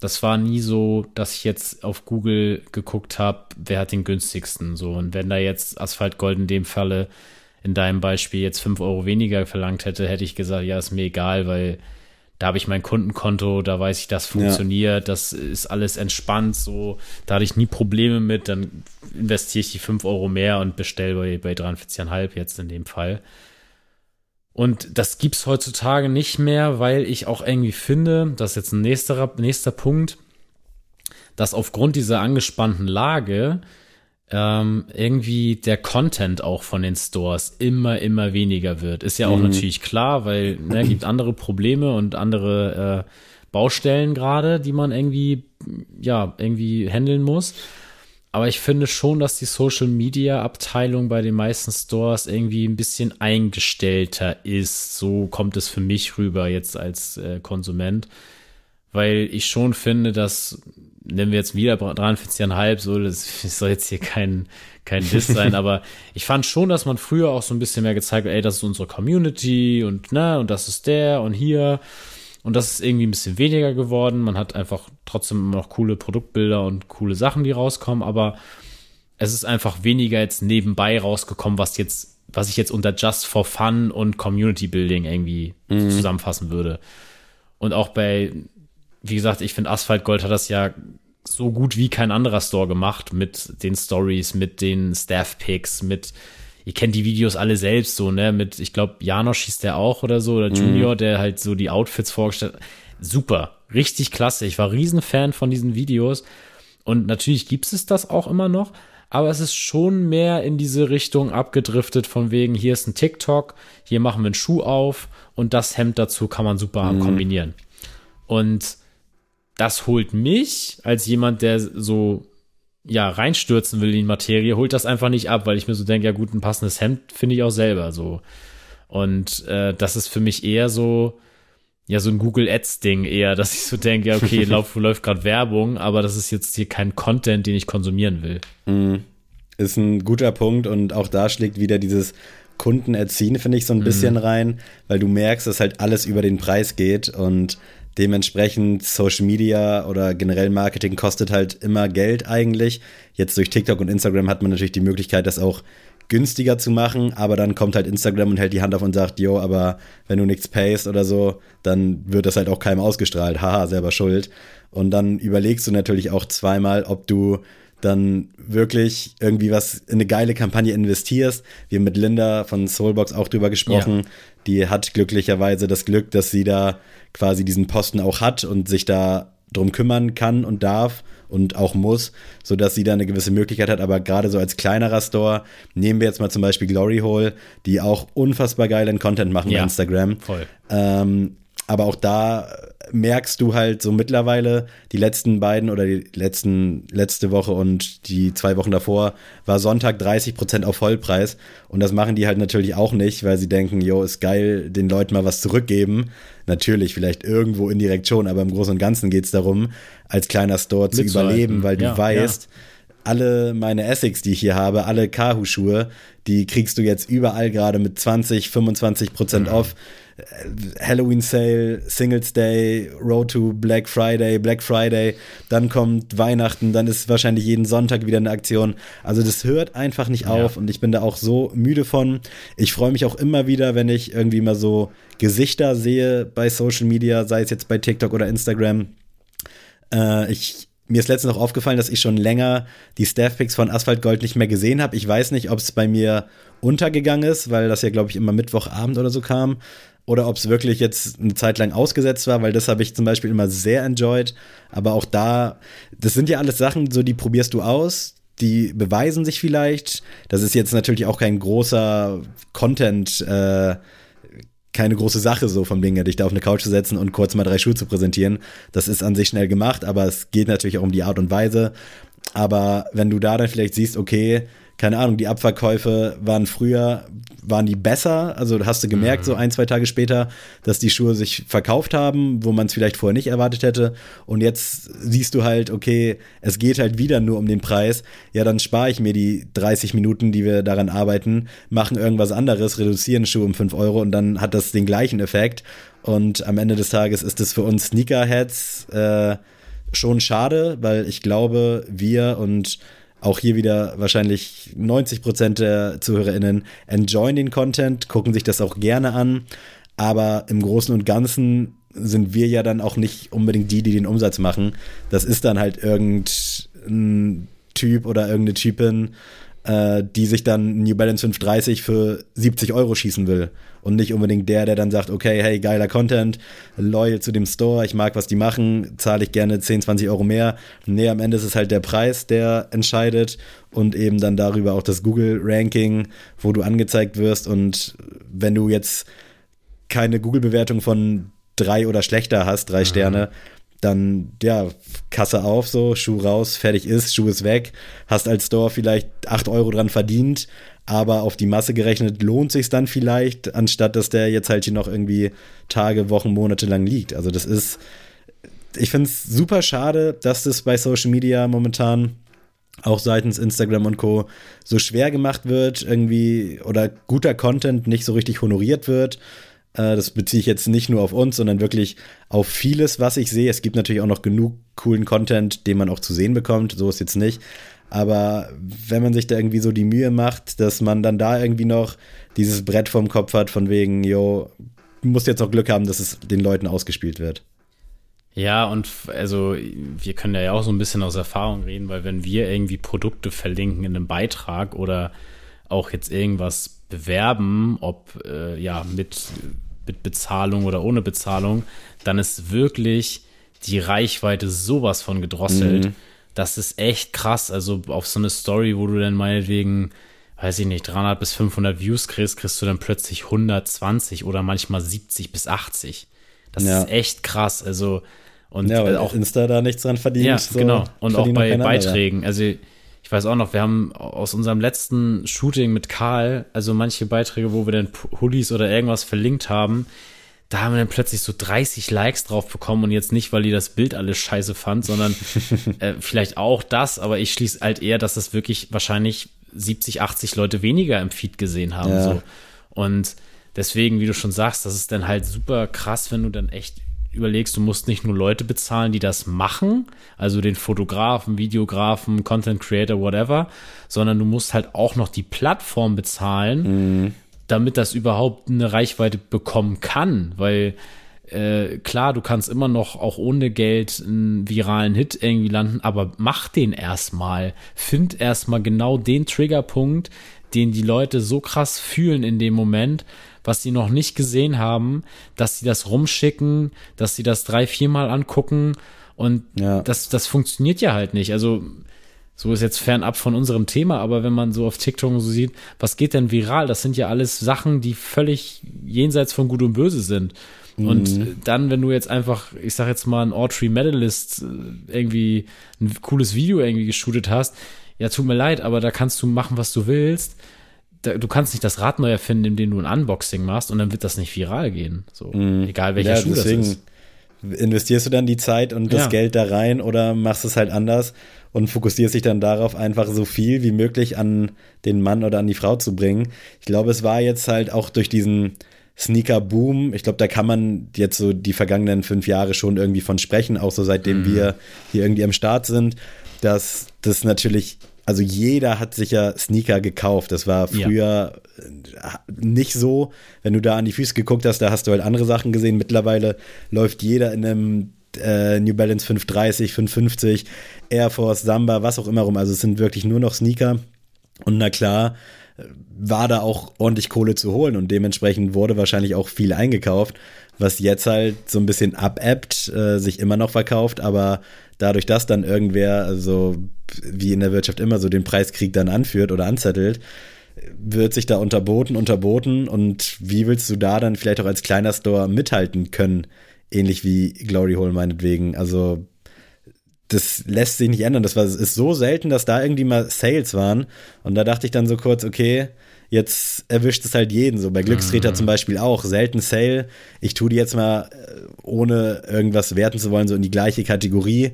das war nie so, dass ich jetzt auf Google geguckt habe, wer hat den günstigsten. So, und wenn da jetzt Asphalt Gold in dem Falle in deinem Beispiel jetzt fünf Euro weniger verlangt hätte, hätte ich gesagt, ja, ist mir egal, weil da habe ich mein Kundenkonto, da weiß ich, das funktioniert, ja. das ist alles entspannt, so, da hatte ich nie Probleme mit, dann investiere ich die fünf Euro mehr und bestelle bei, bei 43,5 jetzt in dem Fall. Und das gibt's heutzutage nicht mehr, weil ich auch irgendwie finde, das ist jetzt ein nächster, nächster Punkt, dass aufgrund dieser angespannten Lage ähm, irgendwie der Content auch von den Stores immer, immer weniger wird. Ist ja auch mhm. natürlich klar, weil ne, gibt andere Probleme und andere äh, Baustellen gerade, die man irgendwie, ja, irgendwie handeln muss. Aber ich finde schon, dass die Social Media Abteilung bei den meisten Stores irgendwie ein bisschen eingestellter ist. So kommt es für mich rüber jetzt als äh, Konsument. Weil ich schon finde, dass, nennen wir jetzt wieder 43,5, so, das soll jetzt hier kein, kein Diss sein, aber ich fand schon, dass man früher auch so ein bisschen mehr gezeigt hat, ey, das ist unsere Community und, ne, und das ist der und hier. Und das ist irgendwie ein bisschen weniger geworden. Man hat einfach trotzdem immer noch coole Produktbilder und coole Sachen, die rauskommen, aber es ist einfach weniger jetzt nebenbei rausgekommen, was jetzt, was ich jetzt unter Just for Fun und Community Building irgendwie mhm. zusammenfassen würde. Und auch bei, wie gesagt, ich finde Asphalt Gold hat das ja so gut wie kein anderer Store gemacht mit den Stories, mit den Staff Picks, mit ihr kennt die Videos alle selbst so, ne? Mit, ich glaube, Janosch hieß der auch oder so, oder mhm. Junior, mhm. der halt so die Outfits vorgestellt hat. Super, richtig klasse. Ich war Riesenfan von diesen Videos. Und natürlich gibt es das auch immer noch, aber es ist schon mehr in diese Richtung abgedriftet, von wegen, hier ist ein TikTok, hier machen wir einen Schuh auf und das Hemd dazu kann man super mhm. kombinieren. Und das holt mich als jemand, der so ja, reinstürzen will in die Materie, holt das einfach nicht ab, weil ich mir so denke, ja gut, ein passendes Hemd finde ich auch selber so. Und äh, das ist für mich eher so, ja, so ein Google Ads-Ding eher, dass ich so denke, ja, okay, läuft, läuft gerade Werbung, aber das ist jetzt hier kein Content, den ich konsumieren will. Mm, ist ein guter Punkt und auch da schlägt wieder dieses Kunden erziehen, finde ich, so ein mm. bisschen rein, weil du merkst, dass halt alles über den Preis geht und Dementsprechend Social Media oder generell Marketing kostet halt immer Geld eigentlich. Jetzt durch TikTok und Instagram hat man natürlich die Möglichkeit, das auch günstiger zu machen, aber dann kommt halt Instagram und hält die Hand auf und sagt, jo, aber wenn du nichts payst oder so, dann wird das halt auch keinem ausgestrahlt. Haha, selber schuld. Und dann überlegst du natürlich auch zweimal, ob du dann wirklich irgendwie was in eine geile Kampagne investierst. Wir haben mit Linda von Soulbox auch drüber gesprochen. Ja. Die hat glücklicherweise das Glück, dass sie da quasi diesen Posten auch hat und sich da drum kümmern kann und darf und auch muss, sodass sie da eine gewisse Möglichkeit hat. Aber gerade so als kleinerer Store, nehmen wir jetzt mal zum Beispiel Glory Hole, die auch unfassbar geilen Content machen ja, bei Instagram. Voll. Ähm, aber auch da merkst du halt so mittlerweile, die letzten beiden oder die letzten, letzte Woche und die zwei Wochen davor war Sonntag 30 Prozent auf Vollpreis. Und das machen die halt natürlich auch nicht, weil sie denken, jo, ist geil, den Leuten mal was zurückgeben. Natürlich, vielleicht irgendwo indirekt schon, aber im Großen und Ganzen geht es darum, als kleiner Store zu überleben, weil du ja, weißt, ja alle meine Essex, die ich hier habe, alle Kahu-Schuhe, die kriegst du jetzt überall gerade mit 20, 25 Prozent mhm. off. Halloween Sale, Singles Day, Road to Black Friday, Black Friday, dann kommt Weihnachten, dann ist wahrscheinlich jeden Sonntag wieder eine Aktion. Also das hört einfach nicht auf ja. und ich bin da auch so müde von. Ich freue mich auch immer wieder, wenn ich irgendwie mal so Gesichter sehe bei Social Media, sei es jetzt bei TikTok oder Instagram. Äh, ich mir ist letztens noch aufgefallen, dass ich schon länger die Staff-Picks von Asphalt Gold nicht mehr gesehen habe. Ich weiß nicht, ob es bei mir untergegangen ist, weil das ja, glaube ich, immer Mittwochabend oder so kam. Oder ob es wirklich jetzt eine Zeit lang ausgesetzt war, weil das habe ich zum Beispiel immer sehr enjoyed. Aber auch da, das sind ja alles Sachen, so die probierst du aus, die beweisen sich vielleicht. Das ist jetzt natürlich auch kein großer Content, äh, keine große Sache so vom Ding dich da auf eine Couch zu setzen und kurz mal drei Schuhe zu präsentieren. Das ist an sich schnell gemacht, aber es geht natürlich auch um die Art und Weise. Aber wenn du da dann vielleicht siehst, okay, keine Ahnung, die Abverkäufe waren früher, waren die besser? Also hast du gemerkt, mhm. so ein, zwei Tage später, dass die Schuhe sich verkauft haben, wo man es vielleicht vorher nicht erwartet hätte. Und jetzt siehst du halt, okay, es geht halt wieder nur um den Preis. Ja, dann spare ich mir die 30 Minuten, die wir daran arbeiten, machen irgendwas anderes, reduzieren Schuhe um 5 Euro und dann hat das den gleichen Effekt. Und am Ende des Tages ist es für uns Sneakerheads äh, schon schade, weil ich glaube, wir und auch hier wieder wahrscheinlich 90 Prozent der ZuhörerInnen enjoyen den Content, gucken sich das auch gerne an. Aber im Großen und Ganzen sind wir ja dann auch nicht unbedingt die, die den Umsatz machen. Das ist dann halt irgendein Typ oder irgendeine Typin, äh, die sich dann New Balance 530 für 70 Euro schießen will. Und nicht unbedingt der, der dann sagt, okay, hey, geiler Content, loyal zu dem Store, ich mag, was die machen, zahle ich gerne 10, 20 Euro mehr. Nee, am Ende ist es halt der Preis, der entscheidet und eben dann darüber auch das Google-Ranking, wo du angezeigt wirst. Und wenn du jetzt keine Google-Bewertung von drei oder schlechter hast, drei mhm. Sterne, dann, ja, Kasse auf, so, Schuh raus, fertig ist, Schuh ist weg, hast als Store vielleicht 8 Euro dran verdient, aber auf die Masse gerechnet lohnt sich dann vielleicht, anstatt dass der jetzt halt hier noch irgendwie Tage, Wochen, Monate lang liegt. Also das ist, ich finde es super schade, dass das bei Social Media momentan auch seitens Instagram und Co. so schwer gemacht wird, irgendwie oder guter Content nicht so richtig honoriert wird. Äh, das beziehe ich jetzt nicht nur auf uns, sondern wirklich auf vieles, was ich sehe. Es gibt natürlich auch noch genug coolen Content, den man auch zu sehen bekommt. So ist jetzt nicht. Aber wenn man sich da irgendwie so die Mühe macht, dass man dann da irgendwie noch dieses Brett vorm Kopf hat, von wegen, jo, muss jetzt auch Glück haben, dass es den Leuten ausgespielt wird. Ja, und also wir können ja auch so ein bisschen aus Erfahrung reden, weil wenn wir irgendwie Produkte verlinken in einem Beitrag oder auch jetzt irgendwas bewerben, ob äh, ja mit, mit Bezahlung oder ohne Bezahlung, dann ist wirklich die Reichweite sowas von gedrosselt. Mhm. Das ist echt krass. Also auf so eine Story, wo du dann meinetwegen, weiß ich nicht, 300 bis 500 Views kriegst, kriegst du dann plötzlich 120 oder manchmal 70 bis 80. Das ja. ist echt krass. Also und ja, weil auch Insta da nichts dran verdient. Ja, so genau. Und auch bei Beiträgen. Also ich weiß auch noch, wir haben aus unserem letzten Shooting mit Karl, also manche Beiträge, wo wir dann Hullis oder irgendwas verlinkt haben, da haben wir dann plötzlich so 30 Likes drauf bekommen und jetzt nicht, weil die das Bild alles scheiße fand, sondern äh, vielleicht auch das, aber ich schließe halt eher, dass das wirklich wahrscheinlich 70, 80 Leute weniger im Feed gesehen haben. Ja. So. Und deswegen, wie du schon sagst, das ist dann halt super krass, wenn du dann echt überlegst, du musst nicht nur Leute bezahlen, die das machen, also den Fotografen, Videografen, Content Creator, whatever, sondern du musst halt auch noch die Plattform bezahlen, mhm. damit das überhaupt eine Reichweite bekommen kann, weil äh, klar, du kannst immer noch auch ohne Geld einen viralen Hit irgendwie landen, aber mach den erstmal. Find erstmal genau den Triggerpunkt, den die Leute so krass fühlen in dem Moment, was sie noch nicht gesehen haben, dass sie das rumschicken, dass sie das drei, viermal angucken und ja. das, das funktioniert ja halt nicht. Also, so ist jetzt fernab von unserem Thema, aber wenn man so auf TikTok so sieht, was geht denn viral? Das sind ja alles Sachen, die völlig jenseits von Gut und Böse sind. Mhm. Und dann, wenn du jetzt einfach, ich sag jetzt mal, ein Autry Medalist äh, irgendwie ein cooles Video irgendwie geshootet hast, ja, tut mir leid, aber da kannst du machen, was du willst du kannst nicht das Rad neu erfinden, indem du ein Unboxing machst und dann wird das nicht viral gehen. So, mm. egal welcher ja, Schuh deswegen das ist. Investierst du dann die Zeit und das ja. Geld da rein oder machst es halt anders und fokussierst dich dann darauf, einfach so viel wie möglich an den Mann oder an die Frau zu bringen. Ich glaube, es war jetzt halt auch durch diesen Sneaker-Boom, ich glaube, da kann man jetzt so die vergangenen fünf Jahre schon irgendwie von sprechen, auch so seitdem mm. wir hier irgendwie am Start sind, dass das natürlich also jeder hat sich ja Sneaker gekauft. Das war früher ja. nicht so. Wenn du da an die Füße geguckt hast, da hast du halt andere Sachen gesehen. Mittlerweile läuft jeder in einem äh, New Balance 530, 550, Air Force, Samba, was auch immer rum. Also es sind wirklich nur noch Sneaker. Und na klar, war da auch ordentlich Kohle zu holen und dementsprechend wurde wahrscheinlich auch viel eingekauft, was jetzt halt so ein bisschen abebbt, äh, sich immer noch verkauft, aber dadurch, dass dann irgendwer, also wie in der Wirtschaft immer, so den Preiskrieg dann anführt oder anzettelt, wird sich da unterboten, unterboten und wie willst du da dann vielleicht auch als kleiner Store mithalten können? Ähnlich wie Glory Hole meinetwegen. Also das lässt sich nicht ändern. Das war, ist so selten, dass da irgendwie mal Sales waren. Und da dachte ich dann so kurz, okay, jetzt erwischt es halt jeden. So bei Glückstreter mhm. zum Beispiel auch. Selten Sale. Ich tue die jetzt mal, äh, ohne irgendwas werten zu wollen, so in die gleiche Kategorie.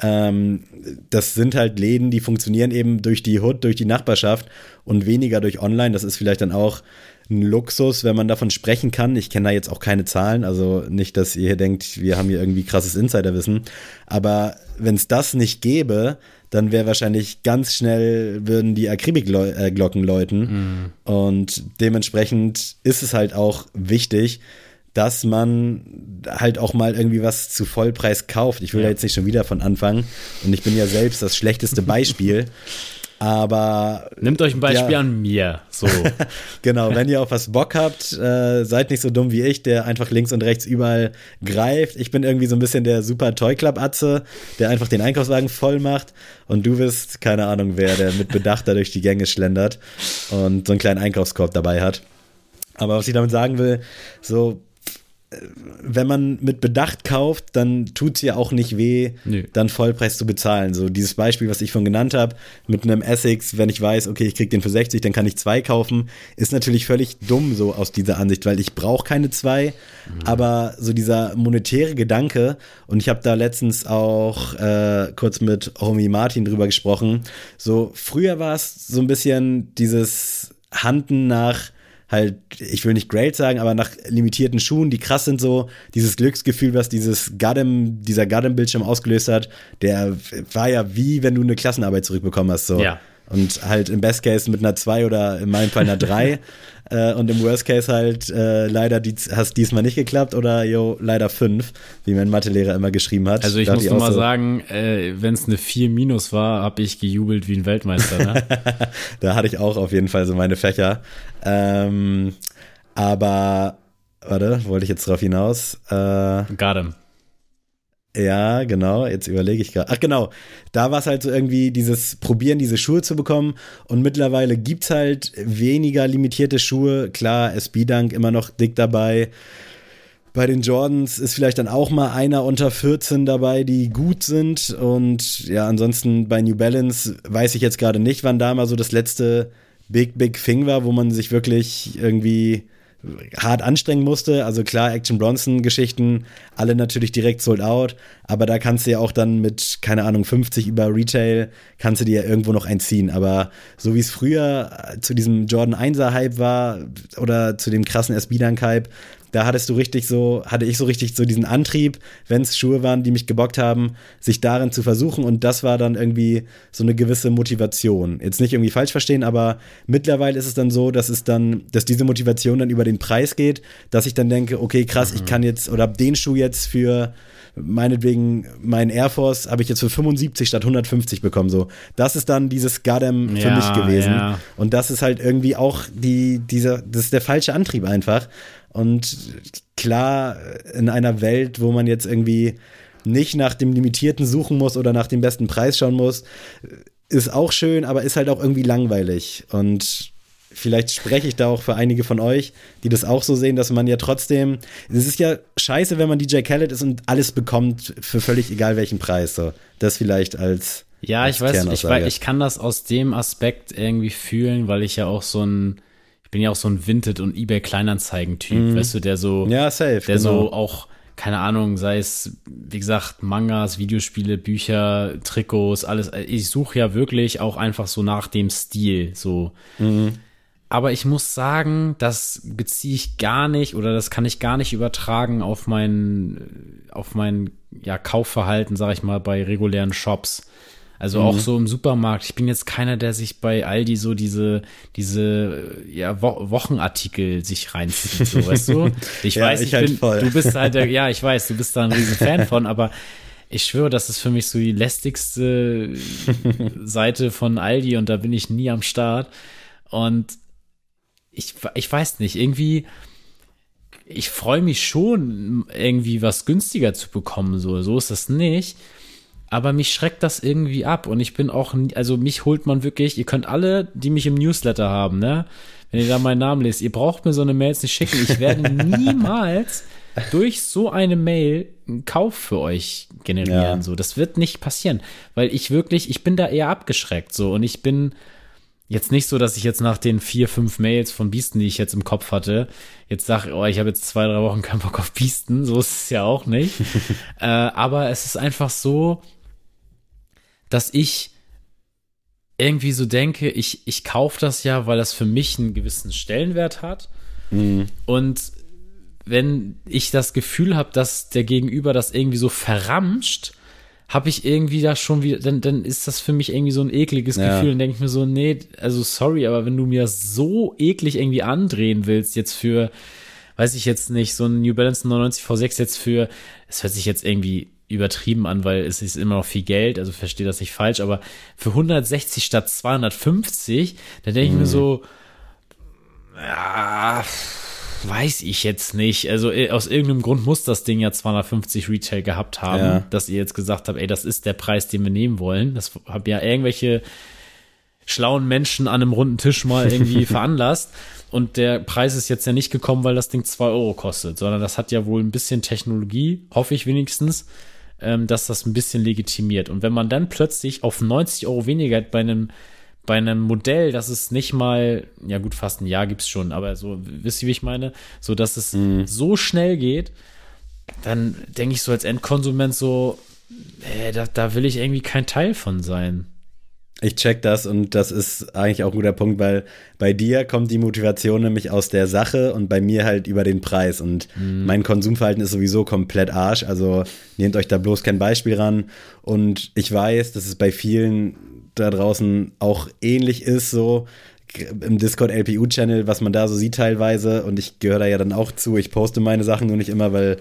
Ähm, das sind halt Läden, die funktionieren eben durch die Hood, durch die Nachbarschaft und weniger durch Online. Das ist vielleicht dann auch ein Luxus, wenn man davon sprechen kann. Ich kenne da jetzt auch keine Zahlen, also nicht, dass ihr hier denkt, wir haben hier irgendwie krasses Insiderwissen. Aber wenn es das nicht gäbe, dann wäre wahrscheinlich ganz schnell, würden die Akribikglocken äh, läuten. Mhm. Und dementsprechend ist es halt auch wichtig, dass man halt auch mal irgendwie was zu Vollpreis kauft. Ich will ja. da jetzt nicht schon wieder von anfangen. Und ich bin ja selbst das schlechteste Beispiel. Aber. Nehmt euch ein Beispiel ja. an mir. So. genau, wenn ihr auf was Bock habt, äh, seid nicht so dumm wie ich, der einfach links und rechts überall greift. Ich bin irgendwie so ein bisschen der super Toy Club Atze, der einfach den Einkaufswagen voll macht. Und du bist, keine Ahnung wer, der mit Bedacht da durch die Gänge schlendert und so einen kleinen Einkaufskorb dabei hat. Aber was ich damit sagen will, so wenn man mit Bedacht kauft, dann tut es ja auch nicht weh, Nö. dann Vollpreis zu bezahlen. So dieses Beispiel, was ich schon genannt habe, mit einem Essex, wenn ich weiß, okay, ich krieg den für 60, dann kann ich zwei kaufen, ist natürlich völlig dumm so aus dieser Ansicht, weil ich brauche keine zwei, mhm. aber so dieser monetäre Gedanke und ich habe da letztens auch äh, kurz mit Homie Martin drüber gesprochen, so früher war es so ein bisschen dieses Handen nach halt, ich will nicht great sagen, aber nach limitierten Schuhen, die krass sind so, dieses Glücksgefühl, was dieses Gundam, dieser Gundam-Bildschirm ausgelöst hat, der war ja wie, wenn du eine Klassenarbeit zurückbekommen hast, so. Ja. Und halt im Best Case mit einer 2 oder in meinem Fall einer 3. äh, und im Worst Case halt äh, leider die, hast diesmal nicht geklappt oder jo, leider 5, wie mein Mathelehrer immer geschrieben hat. Also ich muss nur mal so, sagen, äh, wenn es eine 4 minus war, habe ich gejubelt wie ein Weltmeister. Ne? da hatte ich auch auf jeden Fall so meine Fächer. Ähm, aber, warte, wollte ich jetzt drauf hinaus? Äh, Got him. Ja, genau, jetzt überlege ich gerade. Ach genau, da war es halt so irgendwie dieses Probieren, diese Schuhe zu bekommen. Und mittlerweile gibt es halt weniger limitierte Schuhe. Klar, SB Dunk immer noch dick dabei. Bei den Jordans ist vielleicht dann auch mal einer unter 14 dabei, die gut sind. Und ja, ansonsten bei New Balance weiß ich jetzt gerade nicht, wann da mal so das letzte Big, Big Thing war, wo man sich wirklich irgendwie hart anstrengen musste. Also klar, Action Bronson Geschichten, alle natürlich direkt sold out, aber da kannst du ja auch dann mit, keine Ahnung, 50 über Retail, kannst du dir ja irgendwo noch einziehen. Aber so wie es früher zu diesem Jordan 1er Hype war oder zu dem krassen SB Dunk Hype, da hattest du richtig so, hatte ich so richtig so diesen Antrieb, wenn es Schuhe waren, die mich gebockt haben, sich darin zu versuchen und das war dann irgendwie so eine gewisse Motivation. Jetzt nicht irgendwie falsch verstehen, aber mittlerweile ist es dann so, dass es dann, dass diese Motivation dann über den Preis geht, dass ich dann denke, okay, krass, mhm. ich kann jetzt oder hab den Schuh jetzt für meinetwegen mein Air Force habe ich jetzt für 75 statt 150 bekommen. So, das ist dann dieses Goddamn für ja, mich gewesen. Ja. Und das ist halt irgendwie auch die, dieser, das ist der falsche Antrieb einfach. Und klar, in einer Welt, wo man jetzt irgendwie nicht nach dem Limitierten suchen muss oder nach dem besten Preis schauen muss, ist auch schön, aber ist halt auch irgendwie langweilig. Und vielleicht spreche ich da auch für einige von euch, die das auch so sehen, dass man ja trotzdem, es ist ja scheiße, wenn man DJ Khaled ist und alles bekommt für völlig egal welchen Preis. So, das vielleicht als ja, als ich weiß, ich, weiß, ich kann das aus dem Aspekt irgendwie fühlen, weil ich ja auch so ein bin ja auch so ein Vinted- und eBay-Kleinanzeigen-Typ, mhm. weißt du, der so, ja, safe, der genau. so auch, keine Ahnung, sei es, wie gesagt, Mangas, Videospiele, Bücher, Trikots, alles. Ich suche ja wirklich auch einfach so nach dem Stil, so. Mhm. Aber ich muss sagen, das beziehe ich gar nicht oder das kann ich gar nicht übertragen auf mein, auf mein ja, Kaufverhalten, sag ich mal, bei regulären Shops. Also mhm. auch so im Supermarkt. Ich bin jetzt keiner, der sich bei Aldi so diese, diese, ja, Wo Wochenartikel sich reinzieht, so, weißt du? Ich ja, weiß, ich, ich halt bin, voll. du bist halt, der, ja, ich weiß, du bist da ein riesen Fan von, aber ich schwöre, das ist für mich so die lästigste Seite von Aldi und da bin ich nie am Start. Und ich, ich weiß nicht, irgendwie, ich freue mich schon, irgendwie was günstiger zu bekommen, so, so ist das nicht. Aber mich schreckt das irgendwie ab und ich bin auch, also mich holt man wirklich, ihr könnt alle, die mich im Newsletter haben, ne, wenn ihr da meinen Namen lest, ihr braucht mir so eine Mails nicht schicken. Ich werde niemals durch so eine Mail einen Kauf für euch generieren. Ja. So, das wird nicht passieren, weil ich wirklich, ich bin da eher abgeschreckt so und ich bin jetzt nicht so, dass ich jetzt nach den vier, fünf Mails von Biesten, die ich jetzt im Kopf hatte, jetzt sage, oh, ich habe jetzt zwei, drei Wochen keinen Bock auf Biesten. So ist es ja auch nicht. äh, aber es ist einfach so, dass ich irgendwie so denke, ich, ich kaufe das ja, weil das für mich einen gewissen Stellenwert hat. Mhm. Und wenn ich das Gefühl habe, dass der Gegenüber das irgendwie so verramscht, habe ich irgendwie da schon wieder, dann, dann ist das für mich irgendwie so ein ekliges ja. Gefühl. Dann denke ich mir so, nee, also sorry, aber wenn du mir das so eklig irgendwie andrehen willst, jetzt für, weiß ich jetzt nicht, so ein New Balance 99 V6 jetzt für, es hört sich jetzt irgendwie übertrieben an, weil es ist immer noch viel Geld, also verstehe das nicht falsch, aber für 160 statt 250, dann denke ich mir mhm. so, ja, weiß ich jetzt nicht. Also äh, aus irgendeinem Grund muss das Ding ja 250 Retail gehabt haben, ja. dass ihr jetzt gesagt habt, ey, das ist der Preis, den wir nehmen wollen. Das haben ja irgendwelche schlauen Menschen an einem runden Tisch mal irgendwie veranlasst. Und der Preis ist jetzt ja nicht gekommen, weil das Ding zwei Euro kostet, sondern das hat ja wohl ein bisschen Technologie, hoffe ich wenigstens, ähm, dass das ein bisschen legitimiert. Und wenn man dann plötzlich auf 90 Euro weniger bei einem bei einem Modell, das es nicht mal, ja gut, fast ein Jahr gibt's schon, aber so, wisst ihr, wie ich meine? So, dass es mhm. so schnell geht, dann denke ich so als Endkonsument so, äh, da, da will ich irgendwie kein Teil von sein. Ich check das und das ist eigentlich auch ein guter Punkt, weil bei dir kommt die Motivation nämlich aus der Sache und bei mir halt über den Preis. Und mhm. mein Konsumverhalten ist sowieso komplett Arsch. Also nehmt euch da bloß kein Beispiel ran. Und ich weiß, dass es bei vielen da draußen auch ähnlich ist, so im Discord LPU Channel, was man da so sieht teilweise und ich gehöre da ja dann auch zu. Ich poste meine Sachen nur nicht immer, weil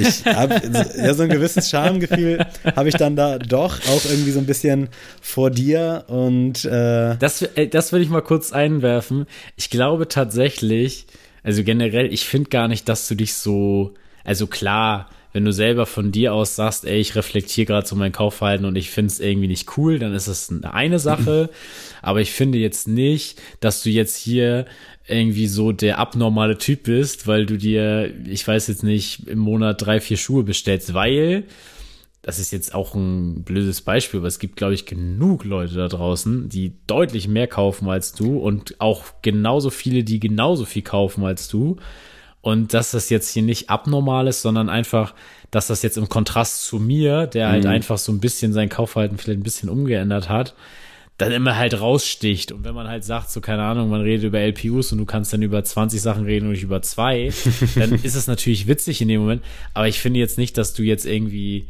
ich habe ja so ein gewisses Schamgefühl habe ich dann da doch auch irgendwie so ein bisschen vor dir und äh das äh, das will ich mal kurz einwerfen. Ich glaube tatsächlich, also generell, ich finde gar nicht, dass du dich so also klar, wenn du selber von dir aus sagst, ey, ich reflektiere gerade so mein Kaufverhalten und ich finde es irgendwie nicht cool, dann ist das eine Sache. Aber ich finde jetzt nicht, dass du jetzt hier irgendwie so der abnormale Typ bist, weil du dir, ich weiß jetzt nicht, im Monat drei, vier Schuhe bestellst, weil das ist jetzt auch ein blödes Beispiel, aber es gibt, glaube ich, genug Leute da draußen, die deutlich mehr kaufen als du und auch genauso viele, die genauso viel kaufen als du. Und dass das jetzt hier nicht abnormal ist, sondern einfach, dass das jetzt im Kontrast zu mir, der halt mhm. einfach so ein bisschen sein Kaufverhalten vielleicht ein bisschen umgeändert hat, dann immer halt raussticht. Und wenn man halt sagt, so keine Ahnung, man redet über LPUs und du kannst dann über 20 Sachen reden und nicht über zwei, dann ist es natürlich witzig in dem Moment. Aber ich finde jetzt nicht, dass du jetzt irgendwie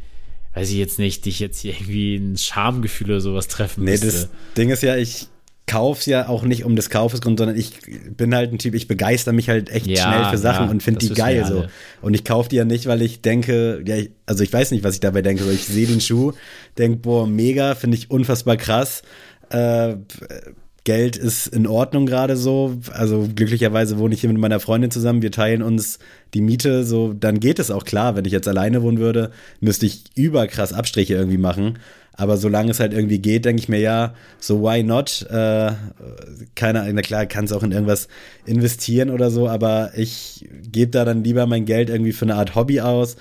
weiß ich jetzt nicht, dich jetzt hier irgendwie ein Schamgefühl oder sowas treffen Nee, müsste. das Ding ist ja, ich kauf's ja auch nicht um des Kaufes Grund, sondern ich bin halt ein Typ, ich begeister mich halt echt ja, schnell für Sachen ja, und finde die geil so. Und ich kaufe die ja nicht, weil ich denke, ja, ich, also ich weiß nicht, was ich dabei denke. Ich sehe den Schuh, denke, boah, mega, finde ich unfassbar krass. Äh, Geld ist in Ordnung gerade so. Also glücklicherweise wohne ich hier mit meiner Freundin zusammen. Wir teilen uns die Miete. So, dann geht es auch klar. Wenn ich jetzt alleine wohnen würde, müsste ich überkrass Abstriche irgendwie machen. Aber solange es halt irgendwie geht, denke ich mir, ja, so why not? Äh, keine, na klar, kann es auch in irgendwas investieren oder so, aber ich gebe da dann lieber mein Geld irgendwie für eine Art Hobby aus.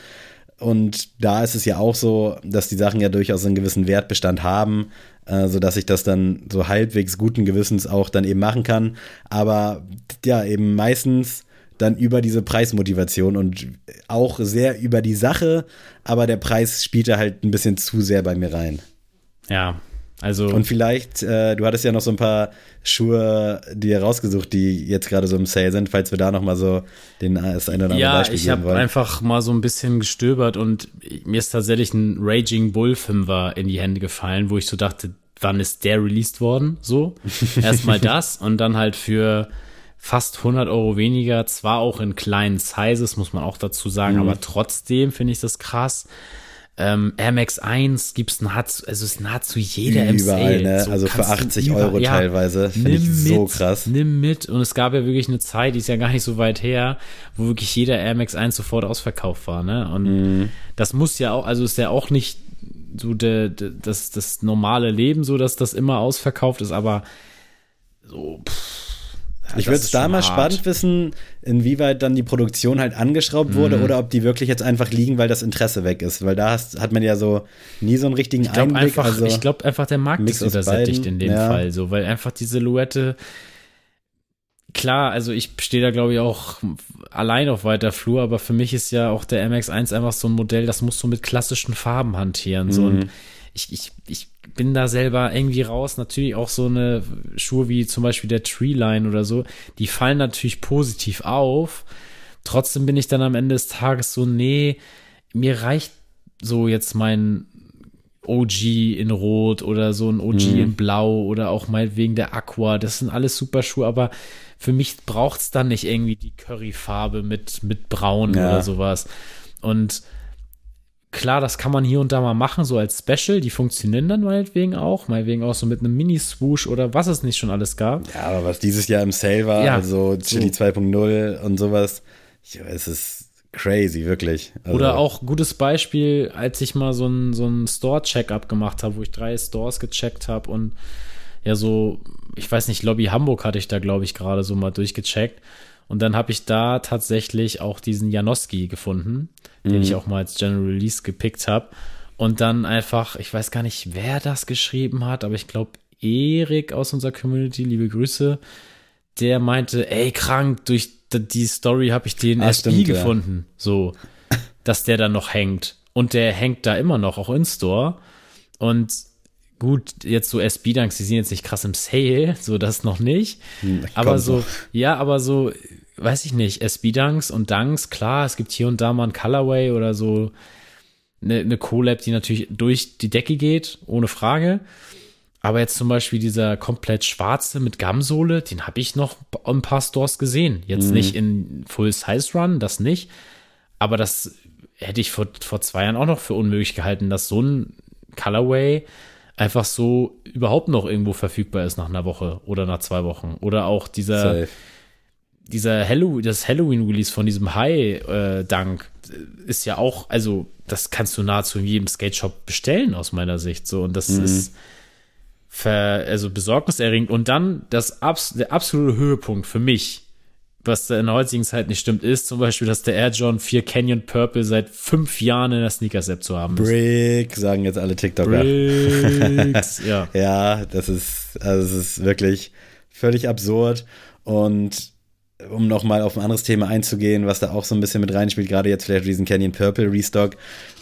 Und da ist es ja auch so, dass die Sachen ja durchaus einen gewissen Wertbestand haben, äh, sodass ich das dann so halbwegs guten Gewissens auch dann eben machen kann. Aber ja, eben meistens dann über diese Preismotivation und auch sehr über die Sache, aber der Preis spielt da halt ein bisschen zu sehr bei mir rein. Ja, Also und vielleicht, äh, du hattest ja noch so ein paar Schuhe dir rausgesucht, die jetzt gerade so im Sale sind, falls wir da noch mal so den das eine oder andere ja, Beispiel ich habe einfach mal so ein bisschen gestöbert und mir ist tatsächlich ein Raging Bull Fünfer in die Hände gefallen, wo ich so dachte, wann ist der released worden? So erstmal das und dann halt für fast 100 Euro weniger, zwar auch in kleinen Sizes, muss man auch dazu sagen, Mhm. aber trotzdem finde ich das krass. Ähm, Air Max 1 gibt's nahezu, also ist nahezu jeder im Überall, ne? So Also für kannst du 80 überall- Euro ja, teilweise. Finde ich so mit, krass. Nimm mit. Und es gab ja wirklich eine Zeit, die ist ja gar nicht so weit her, wo wirklich jeder Air Max 1 sofort ausverkauft war, ne? Und Mhm. das muss ja auch, also ist ja auch nicht so der, der, das, das normale Leben, so dass das immer ausverkauft ist, aber so, pff, Ich würde es da mal hart. spannend wissen, inwieweit dann die Produktion halt angeschraubt wurde Mhm. oder ob die wirklich jetzt einfach liegen, weil das Interesse weg ist. Weil da hast, hat man ja so nie so einen richtigen Ich glaube Einblick. einfach, also, ich glaube einfach, der Markt Mix ist übersättigt in dem ja. Fall, so, weil einfach die Silhouette, klar, also ich stehe da glaube ich auch allein auf weiter Flur, aber für mich ist ja auch der MX1 einfach so ein Modell, das musst du mit klassischen Farben hantieren, so Mhm. und ich, ich, ich bin da selber irgendwie raus. Natürlich auch so eine Schuhe wie zum Beispiel der Treeline oder so, die fallen natürlich positiv auf. Trotzdem bin ich dann am Ende des Tages so, nee, mir reicht so jetzt mein OG in Rot oder so ein OG Mhm. in Blau oder auch meinetwegen der Aqua. Das sind alles super Schuhe, aber für mich braucht's dann nicht irgendwie die Curryfarbe mit, mit Braun Ja. oder sowas. Und klar, das kann man hier und da mal machen, so als Special. Die funktionieren dann meinetwegen auch. Meinetwegen auch so mit einem Mini-Swoosh oder was es nicht schon alles gab. ja, aber was dieses Jahr im Sale war, Ja, also Chili so. 2.0 und sowas, ja, es ist crazy, wirklich. Also, Oder auch gutes Beispiel, als ich mal so ein, so ein Store-Check-up gemacht habe, wo ich drei Stores gecheckt habe und ja, so, ich weiß nicht, Lobby Hamburg hatte ich da, glaube ich, gerade so mal durchgecheckt. Und dann habe ich da tatsächlich auch diesen Janoski gefunden, den ich auch mal als General Release gepickt habe. Und dann einfach, ich weiß gar nicht, wer das geschrieben hat, aber ich glaube, Erik aus unserer Community, liebe Grüße, der meinte, ey, krank, durch die Story habe ich den Ah, SB stimmt, ja. gefunden. So, dass der da noch hängt. Und der hängt da immer noch, auch in Store. Und gut, jetzt so SB-Dunks, die sind jetzt nicht krass im Sale, so das noch nicht. aber kommt so, noch. ja, aber so, weiß ich nicht, SB-Dunks und Dunks, klar, es gibt hier und da mal ein Colorway oder so eine, eine Collab, die natürlich durch die Decke geht, ohne Frage. Aber jetzt zum Beispiel dieser komplett schwarze mit Gamsohle, den habe ich noch ein paar Stores gesehen. Jetzt Mhm. nicht in Full Size Run, das nicht. Aber das hätte ich vor, vor zwei Jahren auch noch für unmöglich gehalten, dass so ein Colorway einfach so überhaupt noch irgendwo verfügbar ist nach einer Woche oder nach zwei Wochen. Oder auch dieser, safe. Dieser Halloween, das Halloween-Release von diesem High-Dank ist ja auch, also das kannst du nahezu in jedem Skate-Shop bestellen aus meiner Sicht. So, und das ist ver, also besorgniserregend. Und dann das abs der absolute Höhepunkt für mich, was da in der heutigen Zeit nicht stimmt, ist zum Beispiel, dass der Air John 4 Canyon Purple seit fünf Jahren in der Sneakers-App zu haben ist. Brick, sagen jetzt alle TikToker. Bricks, ja. Ja, das ist, also es ist wirklich völlig absurd. Und um nochmal auf ein anderes Thema einzugehen, was da auch so ein bisschen mit reinspielt, gerade jetzt vielleicht diesen Canyon Purple Restock,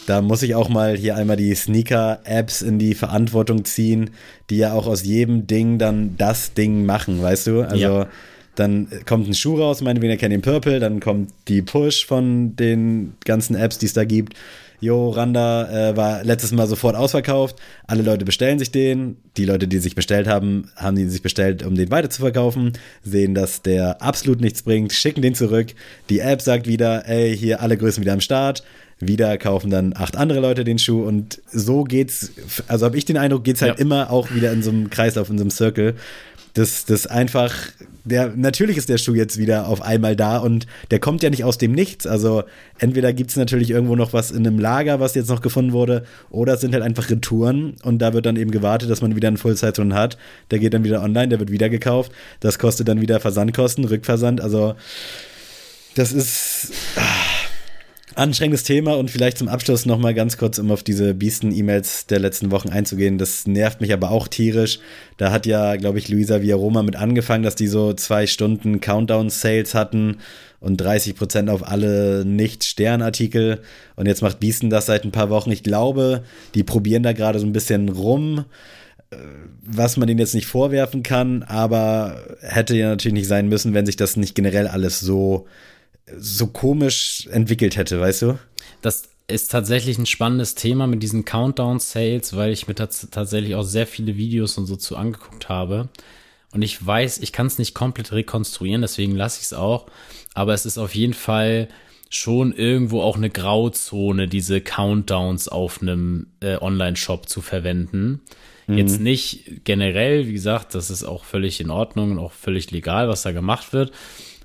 da muss ich auch mal hier einmal die Sneaker-Apps in die Verantwortung ziehen, die ja auch aus jedem Ding dann das Ding machen, weißt du? Also Ja. dann kommt ein Schuh raus, meinetwegen der Canyon Purple, dann kommt die Push von den ganzen Apps, die es da gibt. Jo, Randa äh, war letztes Mal sofort ausverkauft. Alle Leute bestellen sich den. Die Leute, die sich bestellt haben, haben die sich bestellt, um den weiter zu verkaufen. Sehen, dass der absolut nichts bringt, schicken den zurück. Die App sagt wieder, ey, hier alle Größen wieder am Start. Wieder kaufen dann acht andere Leute den Schuh und so geht's. Also habe ich den Eindruck, geht's halt Ja. immer auch wieder in so einem Kreislauf, in so einem Circle. Das, das einfach, der, natürlich ist der Schuh jetzt wieder auf einmal da und der kommt ja nicht aus dem Nichts. Also entweder gibt es natürlich irgendwo noch was in einem Lager, was jetzt noch gefunden wurde, oder es sind halt einfach Retouren und da wird dann eben gewartet, dass man wieder einen Full-Size-Run hat. Der geht dann wieder online, der wird wieder gekauft. Das kostet dann wieder Versandkosten, Rückversand. Also das ist ah, anstrengendes Thema und vielleicht zum Abschluss noch mal ganz kurz, um auf diese Biesten-E-Mails der letzten Wochen einzugehen. Das nervt mich aber auch tierisch. Da hat ja, glaube ich, Luisa Villaroma mit angefangen, dass die so zwei Stunden Countdown-Sales hatten und 30 Prozent auf alle Nicht-Stern-Artikel. Und jetzt macht Biesten das seit ein paar Wochen. Ich glaube, die probieren da gerade so ein bisschen rum was man ihnen jetzt nicht vorwerfen kann, aber hätte ja natürlich nicht sein müssen, wenn sich das nicht generell alles so, so komisch entwickelt hätte, weißt du? Das ist tatsächlich ein spannendes Thema mit diesen Countdown-Sales, weil ich mir tatsächlich auch sehr viele Videos und so zu angeguckt habe. Und ich weiß, ich kann es nicht komplett rekonstruieren, deswegen lasse ich es auch. Aber es ist auf jeden Fall schon irgendwo auch eine Grauzone, diese Countdowns auf einem äh, Online-Shop zu verwenden. Mhm. Jetzt nicht generell, wie gesagt, das ist auch völlig in Ordnung und auch völlig legal, was da gemacht wird.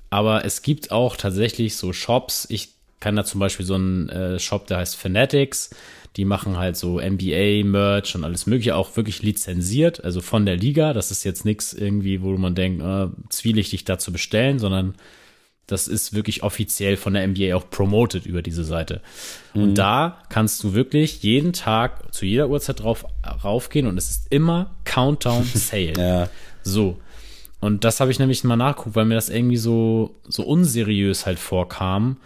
Aber es gibt auch tatsächlich so Shops. Ich kann da zum Beispiel so einen äh, Shop, der heißt Fanatics. Die machen halt so NBA-Merch und alles Mögliche, auch wirklich lizenziert, also von der Liga. Das ist jetzt nichts irgendwie, wo man denkt, äh, zwielichtig da zu bestellen, sondern das ist wirklich offiziell von der NBA auch promoted über diese Seite. Mhm. Und da kannst du wirklich jeden Tag zu jeder Uhrzeit drauf raufgehen und es ist immer Countdown Sale. ja. So. Und das habe ich nämlich mal nachguckt, weil mir das irgendwie so, so unseriös halt vorkam.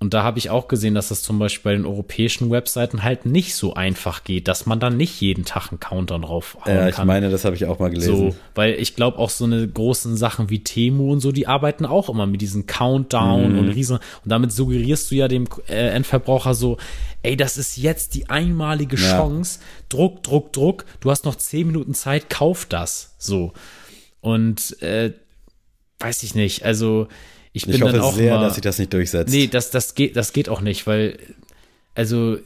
Und da habe ich auch gesehen, dass das zum Beispiel bei den europäischen Webseiten halt nicht so einfach geht, dass man dann nicht jeden Tag einen Countdown draufhauen kann. Ja, ich meine, das habe ich auch mal gelesen. So, weil ich glaube auch so eine großen Sachen wie Temu und so, die arbeiten auch immer mit diesen Countdown mhm. und Riesen. Und damit suggerierst du ja dem äh, Endverbraucher so, ey, das ist jetzt die einmalige Chance. Ja. Druck, Druck, Druck. Du hast noch zehn Minuten Zeit, kauf das. So. Und äh, weiß ich nicht, also ich bin ich hoffe dann auch sehr, mal, dass sich das nicht durchsetzt. Nee, das, das, geht, das geht auch nicht, weil, also,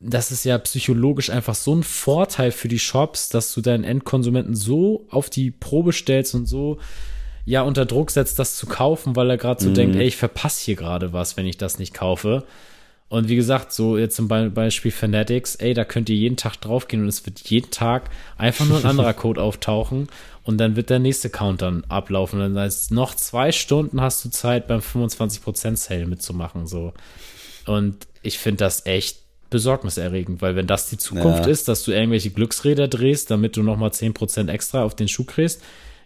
das ist ja psychologisch einfach so ein Vorteil für die Shops, dass du deinen Endkonsumenten so auf die Probe stellst und so ja unter Druck setzt, das zu kaufen, weil er gerade so mhm. denkt, ey, ich verpasse hier gerade was, wenn ich das nicht kaufe. Und wie gesagt, so jetzt zum Beispiel Fanatics, ey, da könnt ihr jeden Tag draufgehen und es wird jeden Tag einfach nur ein anderer Code auftauchen und dann wird der nächste Countdown ablaufen. Und dann heißt noch zwei Stunden hast du Zeit beim 25% Sale mitzumachen, so. Und ich finde das echt besorgniserregend, weil wenn das die Zukunft ja. ist, dass du irgendwelche Glücksräder drehst, damit du nochmal 10% extra auf den Schuh kriegst,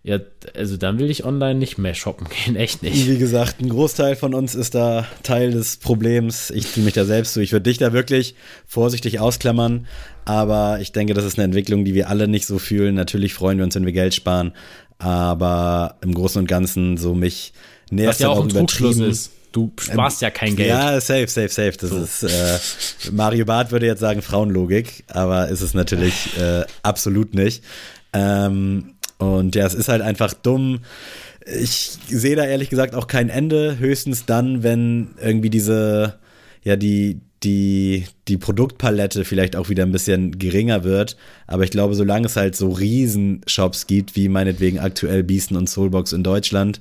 ja, also dann will ich online nicht mehr shoppen gehen, echt nicht. Wie gesagt, ein Großteil von uns ist da Teil des Problems. Ich ziehe mich da selbst zu. Ich würde dich da wirklich vorsichtig ausklammern, aber ich denke, das ist eine Entwicklung, die wir alle nicht so fühlen. Natürlich freuen wir uns, wenn wir Geld sparen, aber im Großen und Ganzen so mich nervt Was ja auch ein Trugschluss ist. Du sparst ähm, ja kein Geld. Ja, safe, safe, safe. Das so. ist äh, Mario Barth würde jetzt sagen Frauenlogik, aber ist es natürlich äh, absolut nicht. Ähm, und ja, es ist halt einfach dumm. Ich sehe da ehrlich gesagt auch kein Ende, höchstens dann, wenn irgendwie diese, ja, die, die, die Produktpalette vielleicht auch wieder ein bisschen geringer wird. Aber ich glaube, solange es halt so Riesenshops gibt, wie meinetwegen aktuell Beasten und Soulbox in Deutschland,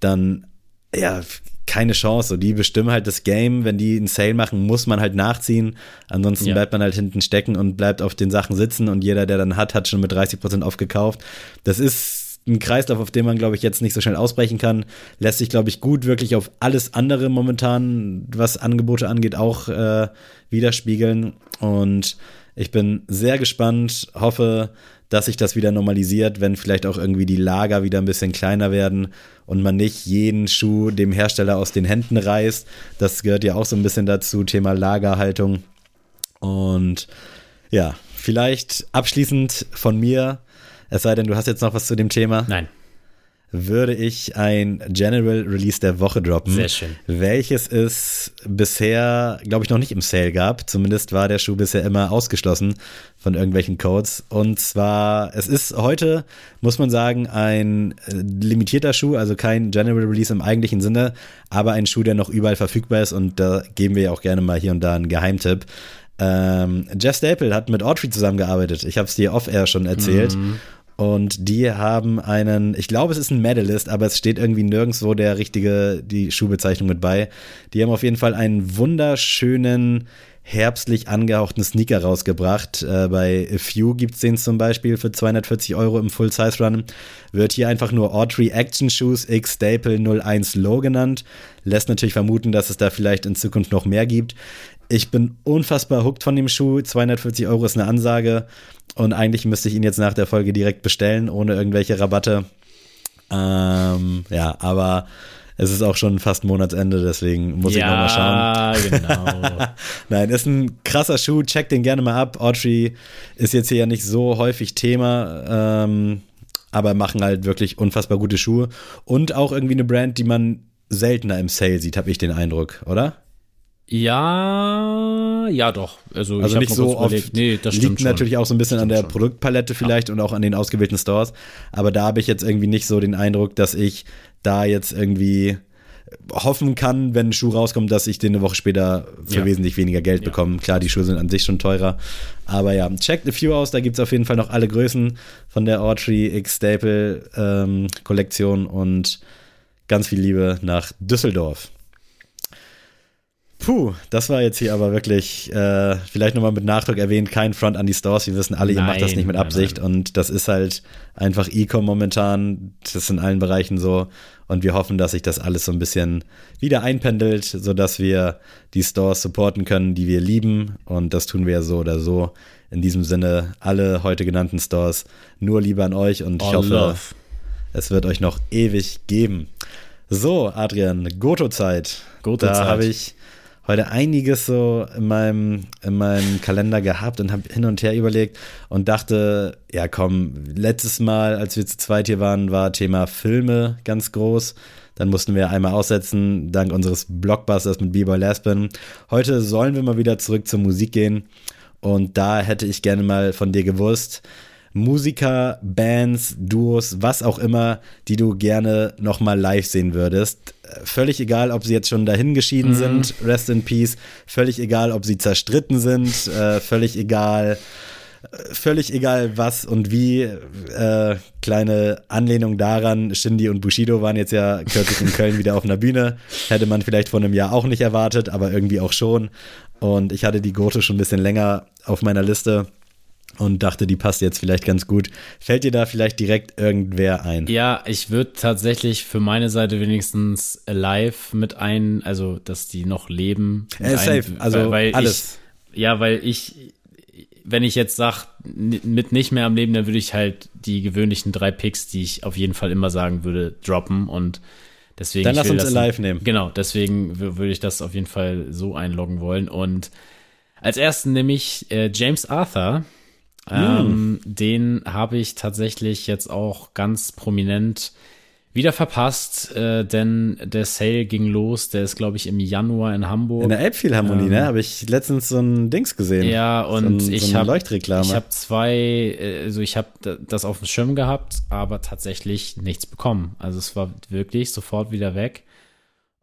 dann, ja, keine Chance. die bestimmen halt das Game. Wenn die einen Sale machen, muss man halt nachziehen. Ansonsten ja. bleibt man halt hinten stecken und bleibt auf den Sachen sitzen und jeder, der dann hat, hat schon mit 30 Prozent aufgekauft. Das ist ein Kreislauf, auf den man, glaube ich, jetzt nicht so schnell ausbrechen kann. Lässt sich, glaube ich, gut wirklich auf alles andere momentan, was Angebote angeht, auch äh, widerspiegeln. Und ich bin sehr gespannt, hoffe, dass sich das wieder normalisiert, wenn vielleicht auch irgendwie die Lager wieder ein bisschen kleiner werden und man nicht jeden Schuh dem Hersteller aus den Händen reißt. Das gehört ja auch so ein bisschen dazu, Thema Lagerhaltung. Und ja, vielleicht abschließend von mir, es sei denn, du hast jetzt noch was zu dem Thema. Nein würde ich ein General Release der Woche droppen. Sehr schön. Welches es bisher, glaube ich, noch nicht im Sale gab. Zumindest war der Schuh bisher immer ausgeschlossen von irgendwelchen Codes. Und zwar, es ist heute, muss man sagen, ein äh, limitierter Schuh, also kein General Release im eigentlichen Sinne, aber ein Schuh, der noch überall verfügbar ist. Und da geben wir ja auch gerne mal hier und da einen Geheimtipp. Ähm, Jeff Staple hat mit Autry zusammengearbeitet. Ich habe es dir off-air schon erzählt. Mhm. Und die haben einen, ich glaube, es ist ein Medalist, aber es steht irgendwie nirgendwo der richtige, die Schuhbezeichnung mit bei. Die haben auf jeden Fall einen wunderschönen, herbstlich angehauchten Sneaker rausgebracht. Äh, bei A Few gibt es den zum Beispiel für 240 Euro im Full-Size-Run. Wird hier einfach nur Autry Action Shoes X Staple 01 Low genannt. Lässt natürlich vermuten, dass es da vielleicht in Zukunft noch mehr gibt. Ich bin unfassbar hooked von dem Schuh. 240 Euro ist eine Ansage. Und eigentlich müsste ich ihn jetzt nach der Folge direkt bestellen, ohne irgendwelche Rabatte. Ähm, ja, aber Es ist auch schon fast Monatsende, deswegen muss ja, ich nochmal schauen. Ja, genau. Nein, ist ein krasser Schuh. Check den gerne mal ab. Autry ist jetzt hier ja nicht so häufig Thema, ähm, aber machen halt wirklich unfassbar gute Schuhe. Und auch irgendwie eine Brand, die man seltener im Sale sieht, habe ich den Eindruck, oder? Ja, ja doch. Also, also nicht so oft. Nee, das liegt schon. natürlich auch so ein bisschen an der schon. Produktpalette vielleicht ja. und auch an den ausgewählten Stores. Aber da habe ich jetzt irgendwie nicht so den Eindruck, dass ich da jetzt irgendwie hoffen kann, wenn ein Schuh rauskommt, dass ich den eine Woche später für ja. wesentlich weniger Geld ja. bekomme. Klar, die Schuhe sind an sich schon teurer. Aber ja, checkt a few aus, da gibt es auf jeden Fall noch alle Größen von der Autry X Staple ähm, Kollektion und ganz viel Liebe nach Düsseldorf. Puh, das war jetzt hier aber wirklich, äh, vielleicht nochmal mit Nachdruck erwähnt, kein Front an die Stores. Wir wissen alle, nein, ihr macht das nicht mit Absicht nein, nein. und das ist halt einfach E-Com momentan. Das ist in allen Bereichen so und wir hoffen, dass sich das alles so ein bisschen wieder einpendelt, sodass wir die Stores supporten können, die wir lieben und das tun wir ja so oder so. In diesem Sinne, alle heute genannten Stores, nur Liebe an euch und All ich hoffe, love. es wird euch noch ewig geben. So, Adrian, Goto-Zeit. Goto-Zeit. Da habe ich heute einiges so in meinem, in meinem Kalender gehabt und habe hin und her überlegt und dachte, ja komm, letztes Mal, als wir zu zweit hier waren, war Thema Filme ganz groß. Dann mussten wir einmal aussetzen, dank unseres Blockbusters mit B-Boy Laspen. Heute sollen wir mal wieder zurück zur Musik gehen. Und da hätte ich gerne mal von dir gewusst, Musiker, Bands, Duos, was auch immer, die du gerne nochmal live sehen würdest. Völlig egal, ob sie jetzt schon dahin geschieden mhm. sind, rest in peace. Völlig egal, ob sie zerstritten sind. Äh, völlig egal, völlig egal was und wie. Äh, kleine Anlehnung daran, Shindy und Bushido waren jetzt ja kürzlich in Köln wieder auf einer Bühne. Hätte man vielleicht vor einem Jahr auch nicht erwartet, aber irgendwie auch schon. Und ich hatte die Gote schon ein bisschen länger auf meiner Liste und dachte, die passt jetzt vielleicht ganz gut. Fällt dir da vielleicht direkt irgendwer ein? Ja, ich würde tatsächlich für meine Seite wenigstens live mit ein, also dass die noch leben. Äh, safe, ein, also weil alles. Ich, ja, weil ich, wenn ich jetzt sage, mit nicht mehr am Leben, dann würde ich halt die gewöhnlichen drei Picks, die ich auf jeden Fall immer sagen würde, droppen und deswegen. Dann lass uns live nehmen. Genau, deswegen würde ich das auf jeden Fall so einloggen wollen und als ersten nehme ich äh, James Arthur ähm, Den habe ich tatsächlich jetzt auch ganz prominent wieder verpasst, äh, denn der Sale ging los. Der ist, glaube ich, im Januar in Hamburg. In der Elbphilharmonie, ne? ähm, ne? Habe ich letztens so ein Dings gesehen. Ja, und so ein, ich so habe ich habe zwei, äh, also ich habe das auf dem Schirm gehabt, aber tatsächlich nichts bekommen. Also es war wirklich sofort wieder weg.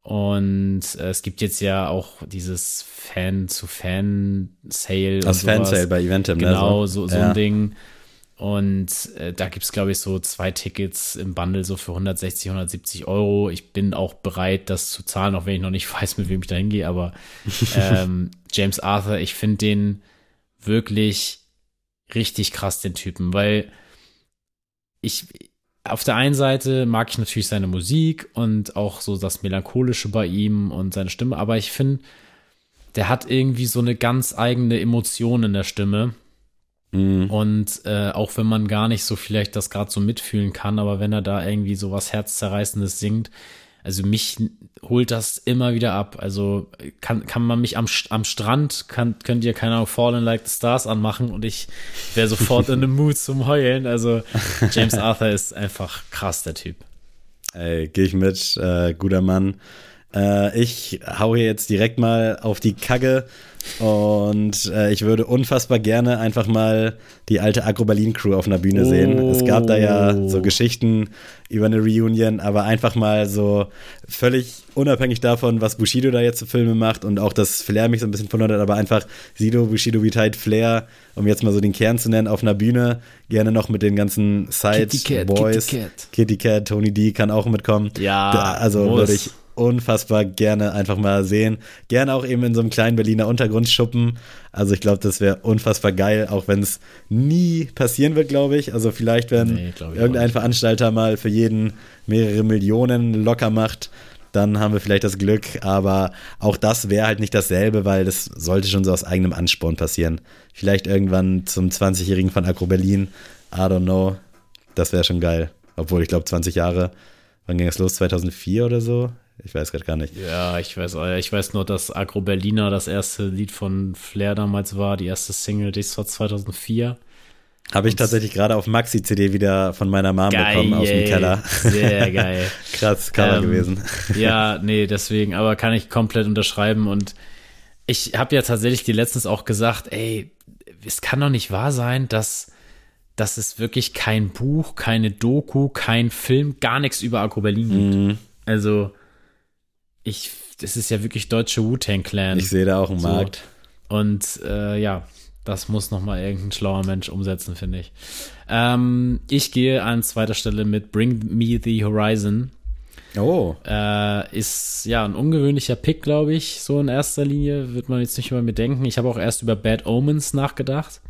Und äh, es gibt jetzt ja auch dieses Fan-zu-Fan-Sale. Das Fan-Sale bei Eventim, ne? Genau, so, so ja. ein Ding. Und äh, da gibt es, glaube ich, so zwei Tickets im Bundle so für 160, 170 Euro. Ich bin auch bereit, das zu zahlen, auch wenn ich noch nicht weiß, mit wem ich da hingehe. Aber ähm, James Arthur, ich finde den wirklich richtig krass, den Typen, weil ich, auf der einen Seite mag ich natürlich seine Musik und auch so das Melancholische bei ihm und seine Stimme, aber ich finde, der hat irgendwie so eine ganz eigene Emotion in der Stimme. Mhm. Und äh, auch wenn man gar nicht so vielleicht das gerade so mitfühlen kann, aber wenn er da irgendwie so was Herzzerreißendes singt, also mich holt das immer wieder ab. Also kann, kann man mich am, am Strand, kann, könnt ihr, keine Ahnung, Fallen Like the Stars anmachen und ich wäre sofort in the Mood zum Heulen. Also James Arthur ist einfach krass, der Typ. Ey, geh ich mit, äh, guter Mann. Äh, ich hau hier jetzt direkt mal auf die Kacke und äh, ich würde unfassbar gerne einfach mal die alte Agro-Berlin-Crew auf einer Bühne oh. sehen. Es gab da ja so oh. Geschichten über eine Reunion, aber einfach mal so völlig unabhängig davon, was Bushido da jetzt für Filme macht und auch, dass Flair mich so ein bisschen verwundert hat, aber einfach Sido, Bushido, Vitaid, Flair, um jetzt mal so den Kern zu nennen, auf einer Bühne, gerne noch mit den ganzen Side-Boys. Kitty, Cat. Kitty Cat, Tony D kann auch mitkommen. Ja, da, also würde ich unfassbar gerne einfach mal sehen. Gerne auch eben in so einem kleinen Berliner Untergrundschuppen. Also ich glaube, das wäre unfassbar geil, auch wenn es nie passieren wird, glaube ich. Also vielleicht, wenn nee, irgendein Veranstalter mal für jeden mehrere Millionen locker macht, dann haben wir vielleicht das Glück. Aber auch das wäre halt nicht dasselbe, weil das sollte schon so aus eigenem Ansporn passieren. Vielleicht irgendwann zum 20-Jährigen von Agro Berlin. I don't know. Das wäre schon geil. Obwohl, ich glaube, 20 Jahre Wann ging das los? 2004 oder so? Ich weiß gerade gar nicht. Ja, ich weiß, ich weiß nur, dass Agro Berliner das erste Lied von Flair damals war, die erste Single, die war 2004. Habe ich tatsächlich gerade auf Maxi-CD wieder von meiner Mom geil, bekommen aus dem Keller. Sehr geil. Krass Cover ähm, gewesen. Ja, nee, deswegen, aber kann ich komplett unterschreiben und ich habe ja tatsächlich die letztens auch gesagt, ey, es kann doch nicht wahr sein, dass, dass es wirklich kein Buch, keine Doku, kein Film, gar nichts über Agro Berlin gibt. Mhm. Also, ich, das ist ja wirklich deutsche Wu-Tang Clan. Ich sehe da auch einen so. Markt. Und äh, ja, das muss noch mal irgendein schlauer Mensch umsetzen, finde ich. Ähm, ich gehe an zweiter Stelle mit Bring Me the Horizon. Oh. Äh, ist ja ein ungewöhnlicher Pick, glaube ich. So in erster Linie wird man jetzt nicht über mir denken. Ich habe auch erst über Bad Omens nachgedacht,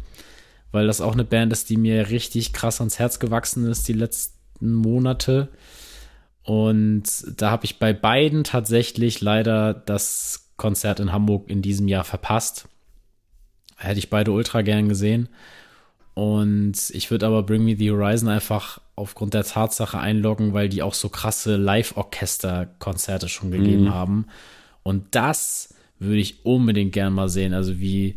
weil das auch eine Band ist, die mir richtig krass ans Herz gewachsen ist die letzten Monate. Und da habe ich bei beiden tatsächlich leider das Konzert in Hamburg in diesem Jahr verpasst. Hätte ich beide ultra gern gesehen. Und ich würde aber Bring Me the Horizon einfach aufgrund der Tatsache einloggen, weil die auch so krasse Live-Orchester-Konzerte schon gegeben mhm. haben. Und das würde ich unbedingt gern mal sehen. Also wie,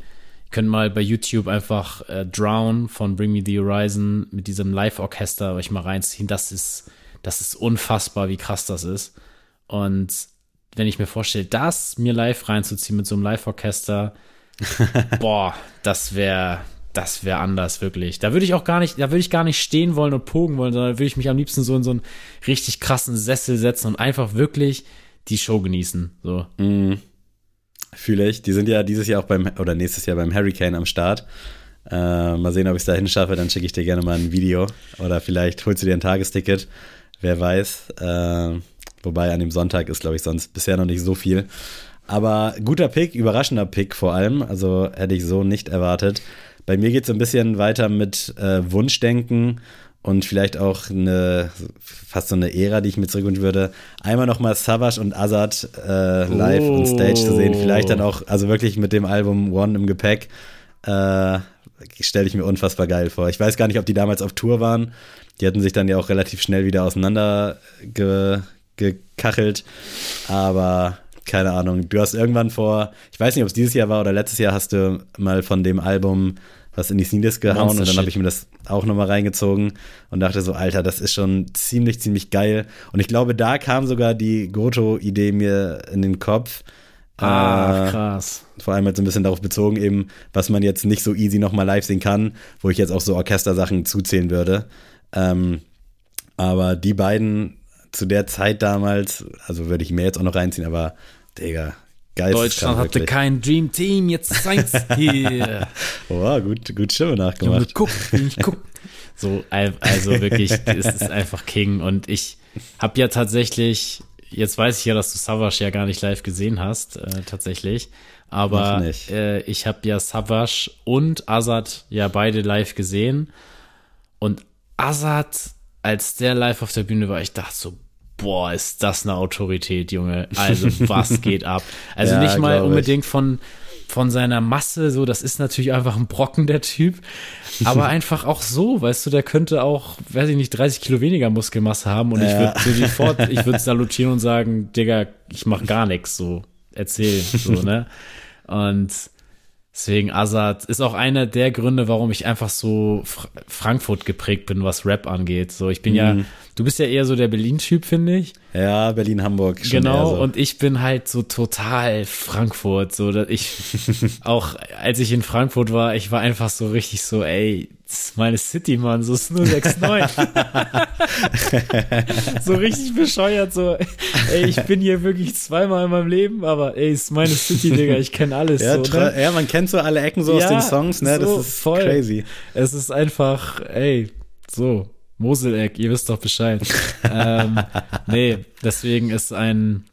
könnt mal bei YouTube einfach äh, Drown von Bring Me the Horizon mit diesem Live-Orchester euch mal reinziehen. Das ist, das ist unfassbar, wie krass das ist. Und wenn ich mir vorstelle, das mir live reinzuziehen mit so einem Live-Orchester, boah, das wäre das wäre anders, wirklich. Da würde ich auch gar nicht, da würde ich gar nicht stehen wollen und pogen wollen, sondern würde ich mich am liebsten so in so einen richtig krassen Sessel setzen und einfach wirklich die Show genießen. So. Mm, Fühle ich. Die sind ja dieses Jahr auch beim, oder nächstes Jahr beim Hurricane am Start. Äh, mal sehen, ob ich es dahin schaffe, dann schicke ich dir gerne mal ein Video. Oder vielleicht holst du dir ein Tagesticket. Wer weiß. Äh, wobei an dem Sonntag ist, glaube ich, sonst bisher noch nicht so viel. Aber guter Pick, überraschender Pick vor allem. Also hätte ich so nicht erwartet. Bei mir geht es ein bisschen weiter mit äh, Wunschdenken und vielleicht auch eine fast so eine Ära, die ich mir zurückwünschen würde. Einmal nochmal Savage und Azad äh, live oh. Stage zu sehen. Vielleicht dann auch, also wirklich mit dem Album One im Gepäck. Äh, stelle ich mir unfassbar geil vor. Ich weiß gar nicht, ob die damals auf Tour waren. Die hatten sich dann ja auch relativ schnell wieder auseinander ge gekachelt. Aber keine Ahnung, du hast irgendwann vor, ich weiß nicht, ob es dieses Jahr war oder letztes Jahr, hast du mal von dem Album was in die Sneakers gehauen Monster und dann habe ich mir das auch nochmal reingezogen und dachte so, Alter, das ist schon ziemlich, ziemlich geil. Und ich glaube, da kam sogar die Goto-Idee mir in den Kopf. Ah, äh, krass. Vor allem halt so ein bisschen darauf bezogen, eben, was man jetzt nicht so easy nochmal live sehen kann, wo ich jetzt auch so Orchestersachen zuzählen würde. Ähm, aber die beiden zu der Zeit damals, also würde ich mir jetzt auch noch reinziehen, aber Digga, geil. Deutschland hatte kein Dream Team, jetzt seins hier. oh, gut, gut Stimme nachgemacht. Ich guck, ich guck. So, also wirklich, es ist einfach King und ich habe ja tatsächlich, jetzt weiß ich ja, dass du Savage ja gar nicht live gesehen hast, äh, tatsächlich. Aber äh, ich habe ja Savage und Azad ja beide live gesehen. Und Azad als der live auf der Bühne war, ich dachte so, boah, ist das eine Autorität, Junge. Also, was geht ab? Also ja, nicht mal unbedingt von, von seiner Masse, so, das ist natürlich einfach ein Brocken, der Typ. Aber einfach auch so, weißt du, der könnte auch, weiß ich nicht, 30 Kilo weniger Muskelmasse haben und ja. ich würde so sofort, ich würde salutieren und sagen, Digga, ich mach gar nichts, so, erzähl, so, ne? Und Deswegen Azad ist auch einer der Gründe, warum ich einfach so Fr Frankfurt geprägt bin, was Rap angeht. So, ich bin mhm. ja, du bist ja eher so der Berlin-Typ, finde ich. Ja, Berlin-Hamburg. Genau, so. und ich bin halt so total Frankfurt. So, dass ich auch, als ich in Frankfurt war, ich war einfach so richtig so, ey, das ist meine City, Mann, so ist nur 6,9. so richtig bescheuert, so, ey, ich bin hier wirklich zweimal in meinem Leben, aber ey, ist meine City, Digga, ich kenne alles. Ja, so, ne? ja, man kennt so alle Ecken so ja, aus den Songs, ne, so, das ist voll. crazy. Es ist einfach, ey, so, Moseleck, ihr wisst doch Bescheid. ähm, nee, deswegen ist ein,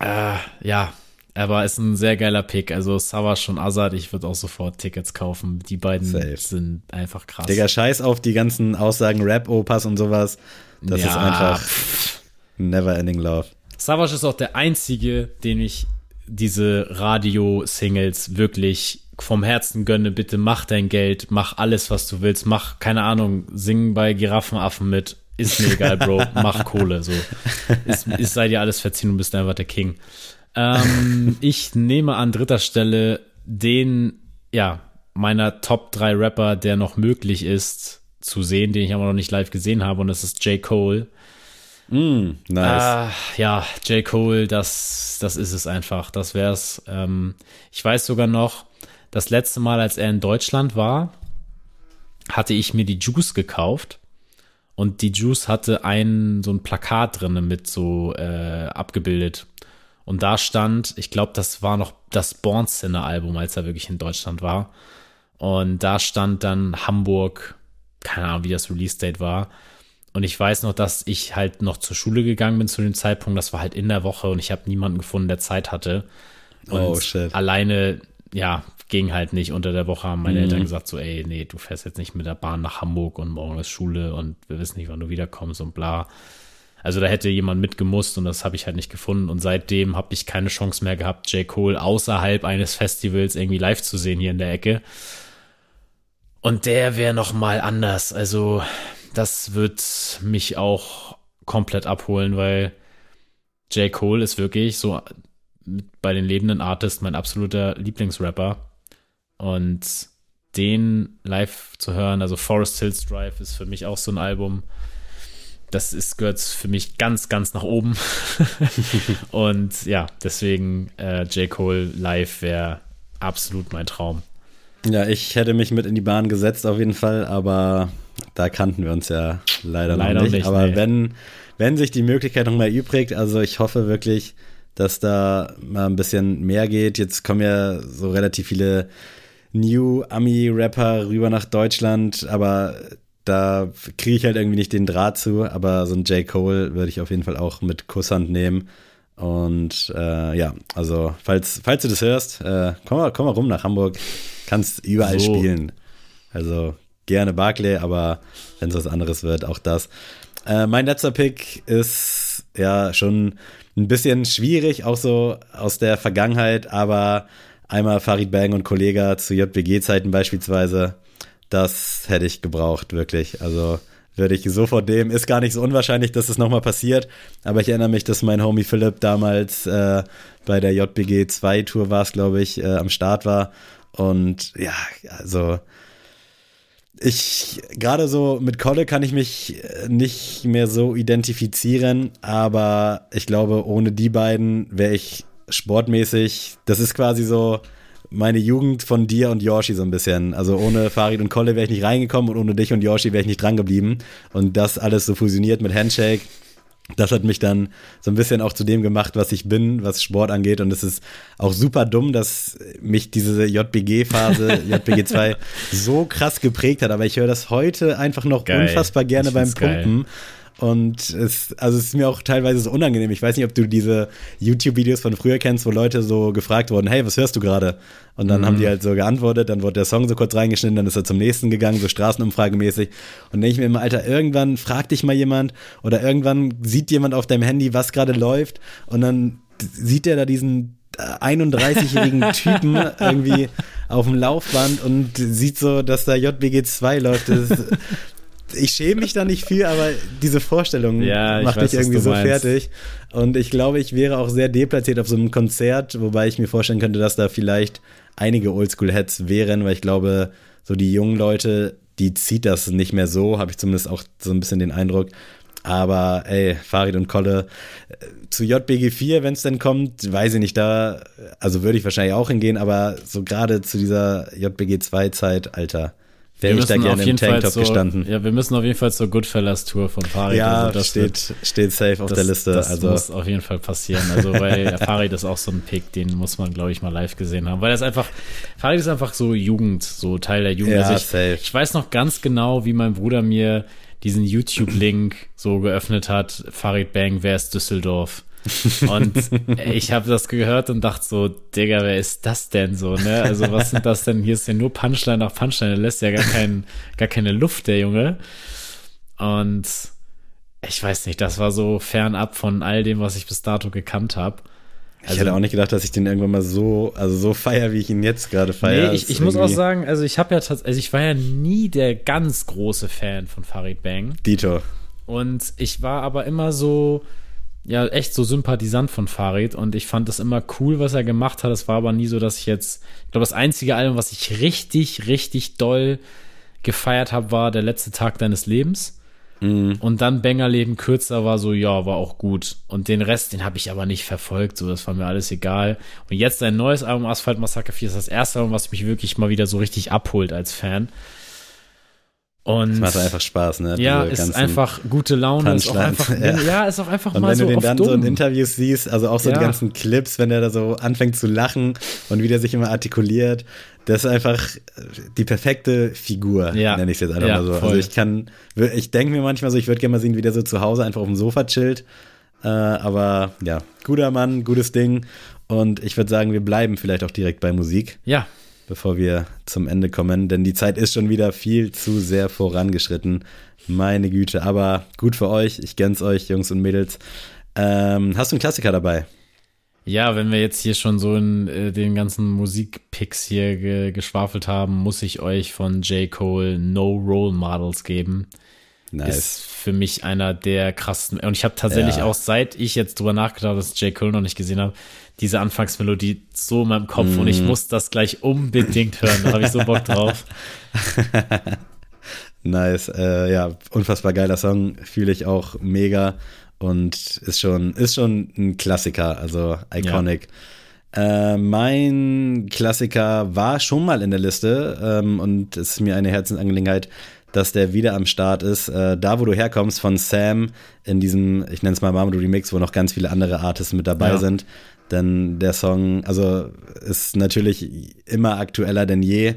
äh, ja, aber ist ein sehr geiler Pick. Also Savas und Azad, ich würde auch sofort Tickets kaufen. Die beiden Safe. sind einfach krass. Digga, scheiß auf die ganzen Aussagen Rap-Opas und sowas. Das ja. ist einfach never ending love. Savas ist auch der einzige, den ich diese Radio-Singles wirklich vom Herzen gönne. Bitte mach dein Geld, mach alles, was du willst. Mach, keine Ahnung, sing bei Giraffenaffen mit. ist mir egal, Bro, mach Kohle. So. Ist, ist sei dir alles verziehen, du bist einfach der King. Ähm, ich nehme an dritter Stelle den, ja, meiner Top 3 Rapper, der noch möglich ist zu sehen, den ich aber noch nicht live gesehen habe, und das ist J. Cole. Mm, nice. Äh, ja, J. Cole, das, das ist es einfach. Das wär's. Ähm, ich weiß sogar noch, das letzte Mal, als er in Deutschland war, hatte ich mir die Juice gekauft. Und die Juice hatte ein, so ein Plakat drin mit so äh, abgebildet. Und da stand, ich glaube, das war noch das Born Sinner Album, als er wirklich in Deutschland war. Und da stand dann Hamburg, keine Ahnung, wie das Release Date war. Und ich weiß noch, dass ich halt noch zur Schule gegangen bin zu dem Zeitpunkt. Das war halt in der Woche und ich habe niemanden gefunden, der Zeit hatte. Und Oh, shit. alleine, ja, ging halt nicht. Unter der Woche haben meine Mhm. Eltern gesagt, so, ey, nee, du fährst jetzt nicht mit der Bahn nach Hamburg und morgen ist Schule und wir wissen nicht, wann du wiederkommst und bla. Also da hätte jemand mitgemusst und das habe ich halt nicht gefunden. Und seitdem habe ich keine Chance mehr gehabt, J. Cole außerhalb eines Festivals irgendwie live zu sehen hier in der Ecke. Und der wäre noch mal anders. Also das wird mich auch komplett abholen, weil J. Cole ist wirklich so bei den lebenden Artists mein absoluter Lieblingsrapper. Und den live zu hören, also Forest Hills Drive ist für mich auch so ein Album. Das ist, gehört für mich ganz, ganz nach oben. Und ja, deswegen äh, J. Cole live wäre absolut mein Traum. Ja, ich hätte mich mit in die Bahn gesetzt auf jeden Fall, aber da kannten wir uns ja leider, Leider noch nicht. nicht, aber nee. wenn, wenn sich die Möglichkeit noch mal übrigt, also ich hoffe wirklich, dass da mal ein bisschen mehr geht. Jetzt kommen ja so relativ viele New Ami-Rapper rüber nach Deutschland, aber da kriege ich halt irgendwie nicht den Draht zu. Aber so ein J. Cole würde ich auf jeden Fall auch mit Kusshand nehmen. Und äh, ja, also falls, falls du das hörst, äh, komm, mal, komm mal rum nach Hamburg, kannst überall So. spielen. Also gerne Barclay, aber wenn es was anderes wird, auch das. Äh, mein letzter Pick ist ja schon ein bisschen schwierig, auch so aus der Vergangenheit, aber einmal Farid Bang und Kollega zu JBG-Zeiten beispielsweise, das hätte ich gebraucht, wirklich. Also würde ich sofort nehmen. Ist gar nicht so unwahrscheinlich, dass es nochmal passiert, aber ich erinnere mich, dass mein Homie Philipp damals äh, bei der JBG 2 Tour war es, glaube ich, äh, am Start war. Und ja, also ich gerade so mit Kolle kann ich mich äh, nicht mehr so identifizieren, aber ich glaube, ohne die beiden wäre ich sportmäßig, das ist quasi so meine Jugend von dir und Yoshi so ein bisschen. Also ohne Farid und Kolle wäre ich nicht reingekommen und ohne dich und Yoshi wäre ich nicht dran geblieben. Und das alles so fusioniert mit Handshake, das hat mich dann so ein bisschen auch zu dem gemacht, was ich bin, was Sport angeht. Und es ist auch super dumm, dass mich diese JBG-Phase, JBG 2, so krass geprägt hat. Aber ich höre das heute einfach noch Geil. unfassbar gerne beim find's geil. Und es, also es ist mir auch teilweise so unangenehm. Ich weiß nicht, ob du diese YouTube-Videos von früher kennst, wo Leute so gefragt wurden, hey, was hörst du gerade? Und dann haben die halt so geantwortet, dann wurde der Song so kurz reingeschnitten, dann ist er zum nächsten gegangen, so Straßenumfragemäßig. Und dann denke ich mir immer, Alter, irgendwann fragt dich mal jemand oder irgendwann sieht jemand auf deinem Handy, was gerade läuft und dann sieht der da diesen äh, 31-jährigen Typen irgendwie auf dem Laufband und sieht so, dass da JBG 2 läuft. Das ist, ich schäme mich da nicht für, aber diese Vorstellung Ja, macht weiß, mich irgendwie so meinst. fertig. Und ich glaube, ich wäre auch sehr deplatziert auf so einem Konzert, wobei ich mir vorstellen könnte, dass da vielleicht einige Oldschool-Heads wären, weil ich glaube, so die jungen Leute, die zieht das nicht mehr so, habe ich zumindest auch so ein bisschen den Eindruck. Aber ey, Farid und Kolle äh, zu JBG 4, wenn es denn kommt, weiß ich nicht, da, also würde ich wahrscheinlich auch hingehen, aber so gerade zu dieser JBG 2 Zeit, Alter, wäre ich da gerne im Tanktop so, gestanden. Ja, wir müssen auf jeden Fall zur Goodfellas Tour von Farid. Ja, also das steht, wird- steht safe auf das, der Liste. Das also muss auf jeden Fall passieren. Also, weil Farid ist auch so ein Pick, den muss man, glaube ich, mal live gesehen haben. Weil das einfach, Farid ist einfach so Jugend, so Teil der Jugend. Ja, also ich, safe. ich weiß noch ganz genau, wie mein Bruder mir diesen YouTube-Link so geöffnet hat. Farid Bang, wer ist Düsseldorf? Und ich habe das gehört und dachte so, Digga, wer ist das denn so, ne? Also was sind das denn? Hier ist ja nur Punchline nach Punchline, der lässt ja gar, kein, gar keine Luft, der Junge. Und ich weiß nicht, das war so fernab von all dem, was ich bis dato gekannt habe. ich hätte auch nicht gedacht, dass ich den irgendwann mal so, also so feier, wie ich ihn jetzt gerade feiere. Nee, ich, ich muss auch sagen, also ich habe ja tatsächlich, also ich war ja nie der ganz große Fan von Farid Bang. Dito. Und ich war aber immer so, ja, echt so Sympathisant von Farid und ich fand das immer cool, was er gemacht hat. Es war aber nie so, dass ich jetzt, ich glaube, das einzige Album, was ich richtig, richtig doll gefeiert habe, war Der letzte Tag deines Lebens. Mhm. Und dann Leben kürzer war so, ja, war auch gut. Und den Rest, den habe ich aber nicht verfolgt, so, das war mir alles egal. Und jetzt ein neues Album, Asphalt Massacre 4, ist das erste Album, was mich wirklich mal wieder so richtig abholt als Fan. Und das macht einfach Spaß, ne? Ja, ist einfach gute Laune. Ist auch einfach, ja. ja. ist auch einfach und mal so Und wenn du den dann dumm. so in Interviews siehst, also auch so ja. die ganzen Clips, wenn er da so anfängt zu lachen und wie der sich immer artikuliert, das ist einfach die perfekte Figur, ja. nenne ich es jetzt einfach mal so. Also voll. Also ich kann, ich denke mir manchmal so, ich würde gerne mal sehen, wie der so zu Hause einfach auf dem Sofa chillt. Äh, aber ja, guter Mann, gutes Ding. Und ich würde sagen, wir bleiben vielleicht auch direkt bei Musik. Ja bevor wir zum Ende kommen, denn die Zeit ist schon wieder viel zu sehr vorangeschritten. Meine Güte, aber gut für euch. Ich gönn's euch, Jungs und Mädels. Ähm, hast du einen Klassiker dabei? Ja, wenn wir jetzt hier schon so in äh, den ganzen Musikpicks hier ge geschwafelt haben, muss ich euch von J. Cole No Role Models geben. Nice. Ist für mich einer der krassesten. Und ich habe tatsächlich ja. auch, seit ich jetzt drüber nachgedacht habe, dass J. Cole noch nicht gesehen habe, diese Anfangsmelodie so in meinem Kopf mm. und ich mhm. muss das gleich unbedingt hören. Da habe ich so Bock drauf. nice. Äh, ja, unfassbar geiler Song. Fühle ich auch mega und ist schon, ist schon ein Klassiker, also iconic. Ja. Äh, mein Klassiker war schon mal in der Liste ähm, und es ist mir eine Herzensangelegenheit, dass der wieder am Start ist. Äh, da, wo du herkommst, von Sam in diesem, ich nenne es mal Mamadou Remix, wo noch ganz viele andere Artists mit dabei ja. sind. Denn der Song, also ist natürlich immer aktueller denn je.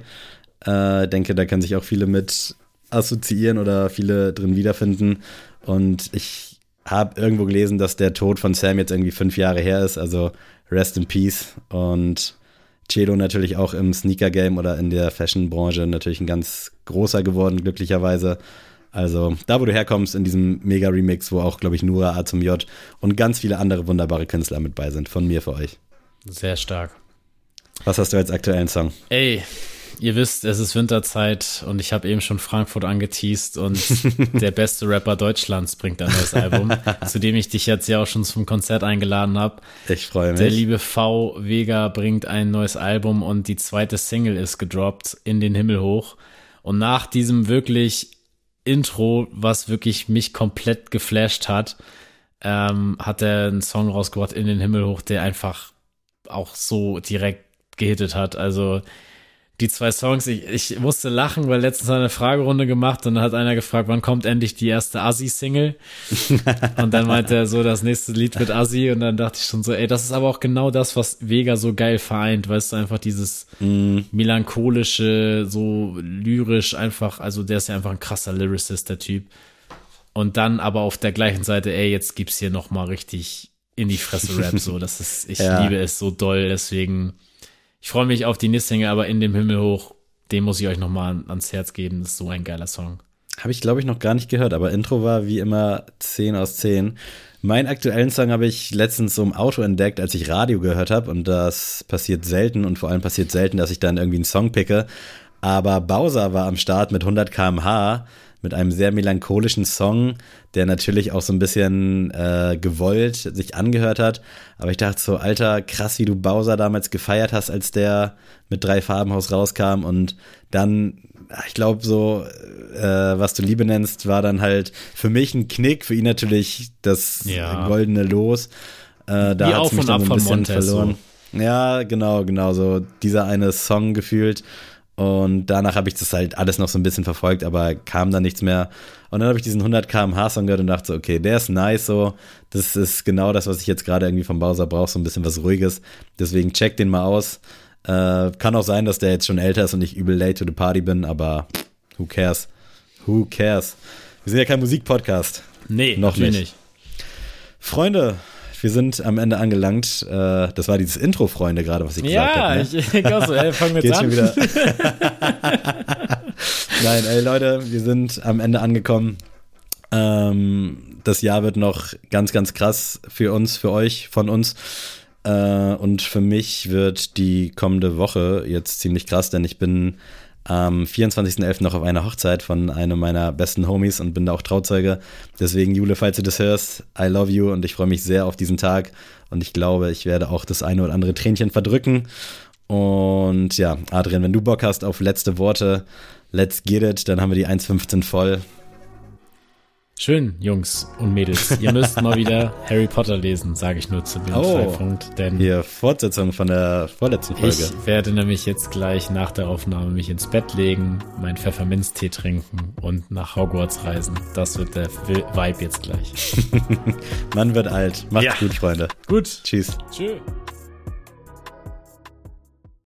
Äh, denke, da können sich auch viele mit assoziieren oder viele drin wiederfinden. Und ich habe irgendwo gelesen, dass der Tod von Sam jetzt irgendwie fünf Jahre her ist. Also rest in peace. Und Celo natürlich auch im Sneaker-Game oder in der Fashion-Branche natürlich ein ganz großer geworden, glücklicherweise. Also da, wo du herkommst, in diesem Mega-Remix, wo auch, glaube ich, Nura A zum J und ganz viele andere wunderbare Künstler mit bei sind. Von mir für euch. Sehr stark. Was hast du als aktuellen Song? Ey, ihr wisst, es ist Winterzeit und ich habe eben schon Frankfurt angeteased und der beste Rapper Deutschlands bringt ein neues Album, zu dem ich dich jetzt ja auch schon zum Konzert eingeladen habe. Ich freue mich. Der liebe V Vega bringt ein neues Album und die zweite Single ist gedroppt in den Himmel hoch. Und nach diesem wirklich Intro, was wirklich mich komplett geflasht hat, ähm, hat er einen Song rausgebracht in den Himmel hoch, der einfach auch so direkt gehittet hat. Also die zwei Songs, ich, ich musste lachen, weil letztens eine Fragerunde gemacht und dann hat einer gefragt, wann kommt endlich die erste Assi-Single? und dann meinte er so, das nächste Lied wird Assi und dann dachte ich schon so, ey, das ist aber auch genau das, was Vega so geil vereint, weißt du, einfach dieses mm. melancholische, so lyrisch einfach, also der ist ja einfach ein krasser Lyricist, der Typ. Und dann aber auf der gleichen Seite, ey, jetzt gibt's hier nochmal richtig in die Fresse Rap, so, das ist, ich ja. liebe es so doll, deswegen ich freue mich auf die Nissinge, aber in dem Himmel hoch, den muss ich euch nochmal ans Herz geben. Das ist so ein geiler Song. Habe ich, glaube ich, noch gar nicht gehört, aber Intro war wie immer 10 aus 10. Meinen aktuellen Song habe ich letztens so im Auto entdeckt, als ich Radio gehört habe. Und das passiert selten und vor allem passiert selten, dass ich dann irgendwie einen Song picke. Aber Bowser war am Start mit 100 km/h mit einem sehr melancholischen Song, der natürlich auch so ein bisschen äh, gewollt sich angehört hat. Aber ich dachte so, Alter, krass, wie du Bowser damals gefeiert hast, als der mit drei Farbenhaus rauskam. Und dann, ich glaube, so, äh, was du Liebe nennst, war dann halt für mich ein Knick, für ihn natürlich das ja. goldene Los. Äh, da hat es mich dann ein bisschen Montes, verloren. So. Ja, genau, genau, so dieser eine Song gefühlt. Und danach habe ich das halt alles noch so ein bisschen verfolgt, aber kam dann nichts mehr. Und dann habe ich diesen 100 km/h Song gehört und dachte so, okay, der ist nice so. Das ist genau das, was ich jetzt gerade irgendwie vom Bowser brauche, so ein bisschen was Ruhiges. Deswegen check den mal aus. Äh, kann auch sein, dass der jetzt schon älter ist und ich übel late to the party bin, aber who cares? Who cares? Wir sind ja kein Musikpodcast. Nee, noch nicht. nicht. Freunde, wir sind am Ende angelangt. Äh, das war dieses Intro, Freunde, gerade, was ich gesagt habe. Ja, ne? ich, auch so, ey, fangen wir jetzt an. Wieder. Nein, ey, Leute, wir sind am Ende angekommen. Ähm, das Jahr wird noch ganz, ganz krass für uns, für euch, von uns. Äh, und für mich wird die kommende Woche jetzt ziemlich krass, denn ich bin am 24.11. noch auf einer Hochzeit von einem meiner besten Homies und bin da auch Trauzeuge. Deswegen, Jule, falls du das hörst, I love you und ich freue mich sehr auf diesen Tag. Und ich glaube, ich werde auch das eine oder andere Tränchen verdrücken. Und ja, Adrian, wenn du Bock hast auf letzte Worte, let's get it, dann haben wir die 1.15 voll. Schön, Jungs und Mädels. Ihr müsst mal wieder Harry Potter lesen, sage ich nur zu dem oh, Zeitpunkt. Denn hier, Fortsetzung von der vorletzten Folge. Ich werde nämlich jetzt gleich nach der Aufnahme mich ins Bett legen, meinen Pfefferminztee trinken und nach Hogwarts reisen. Das wird der Vibe jetzt gleich. Man wird alt. Macht's ja. gut, Freunde. Gut. Tschüss. Tschüss.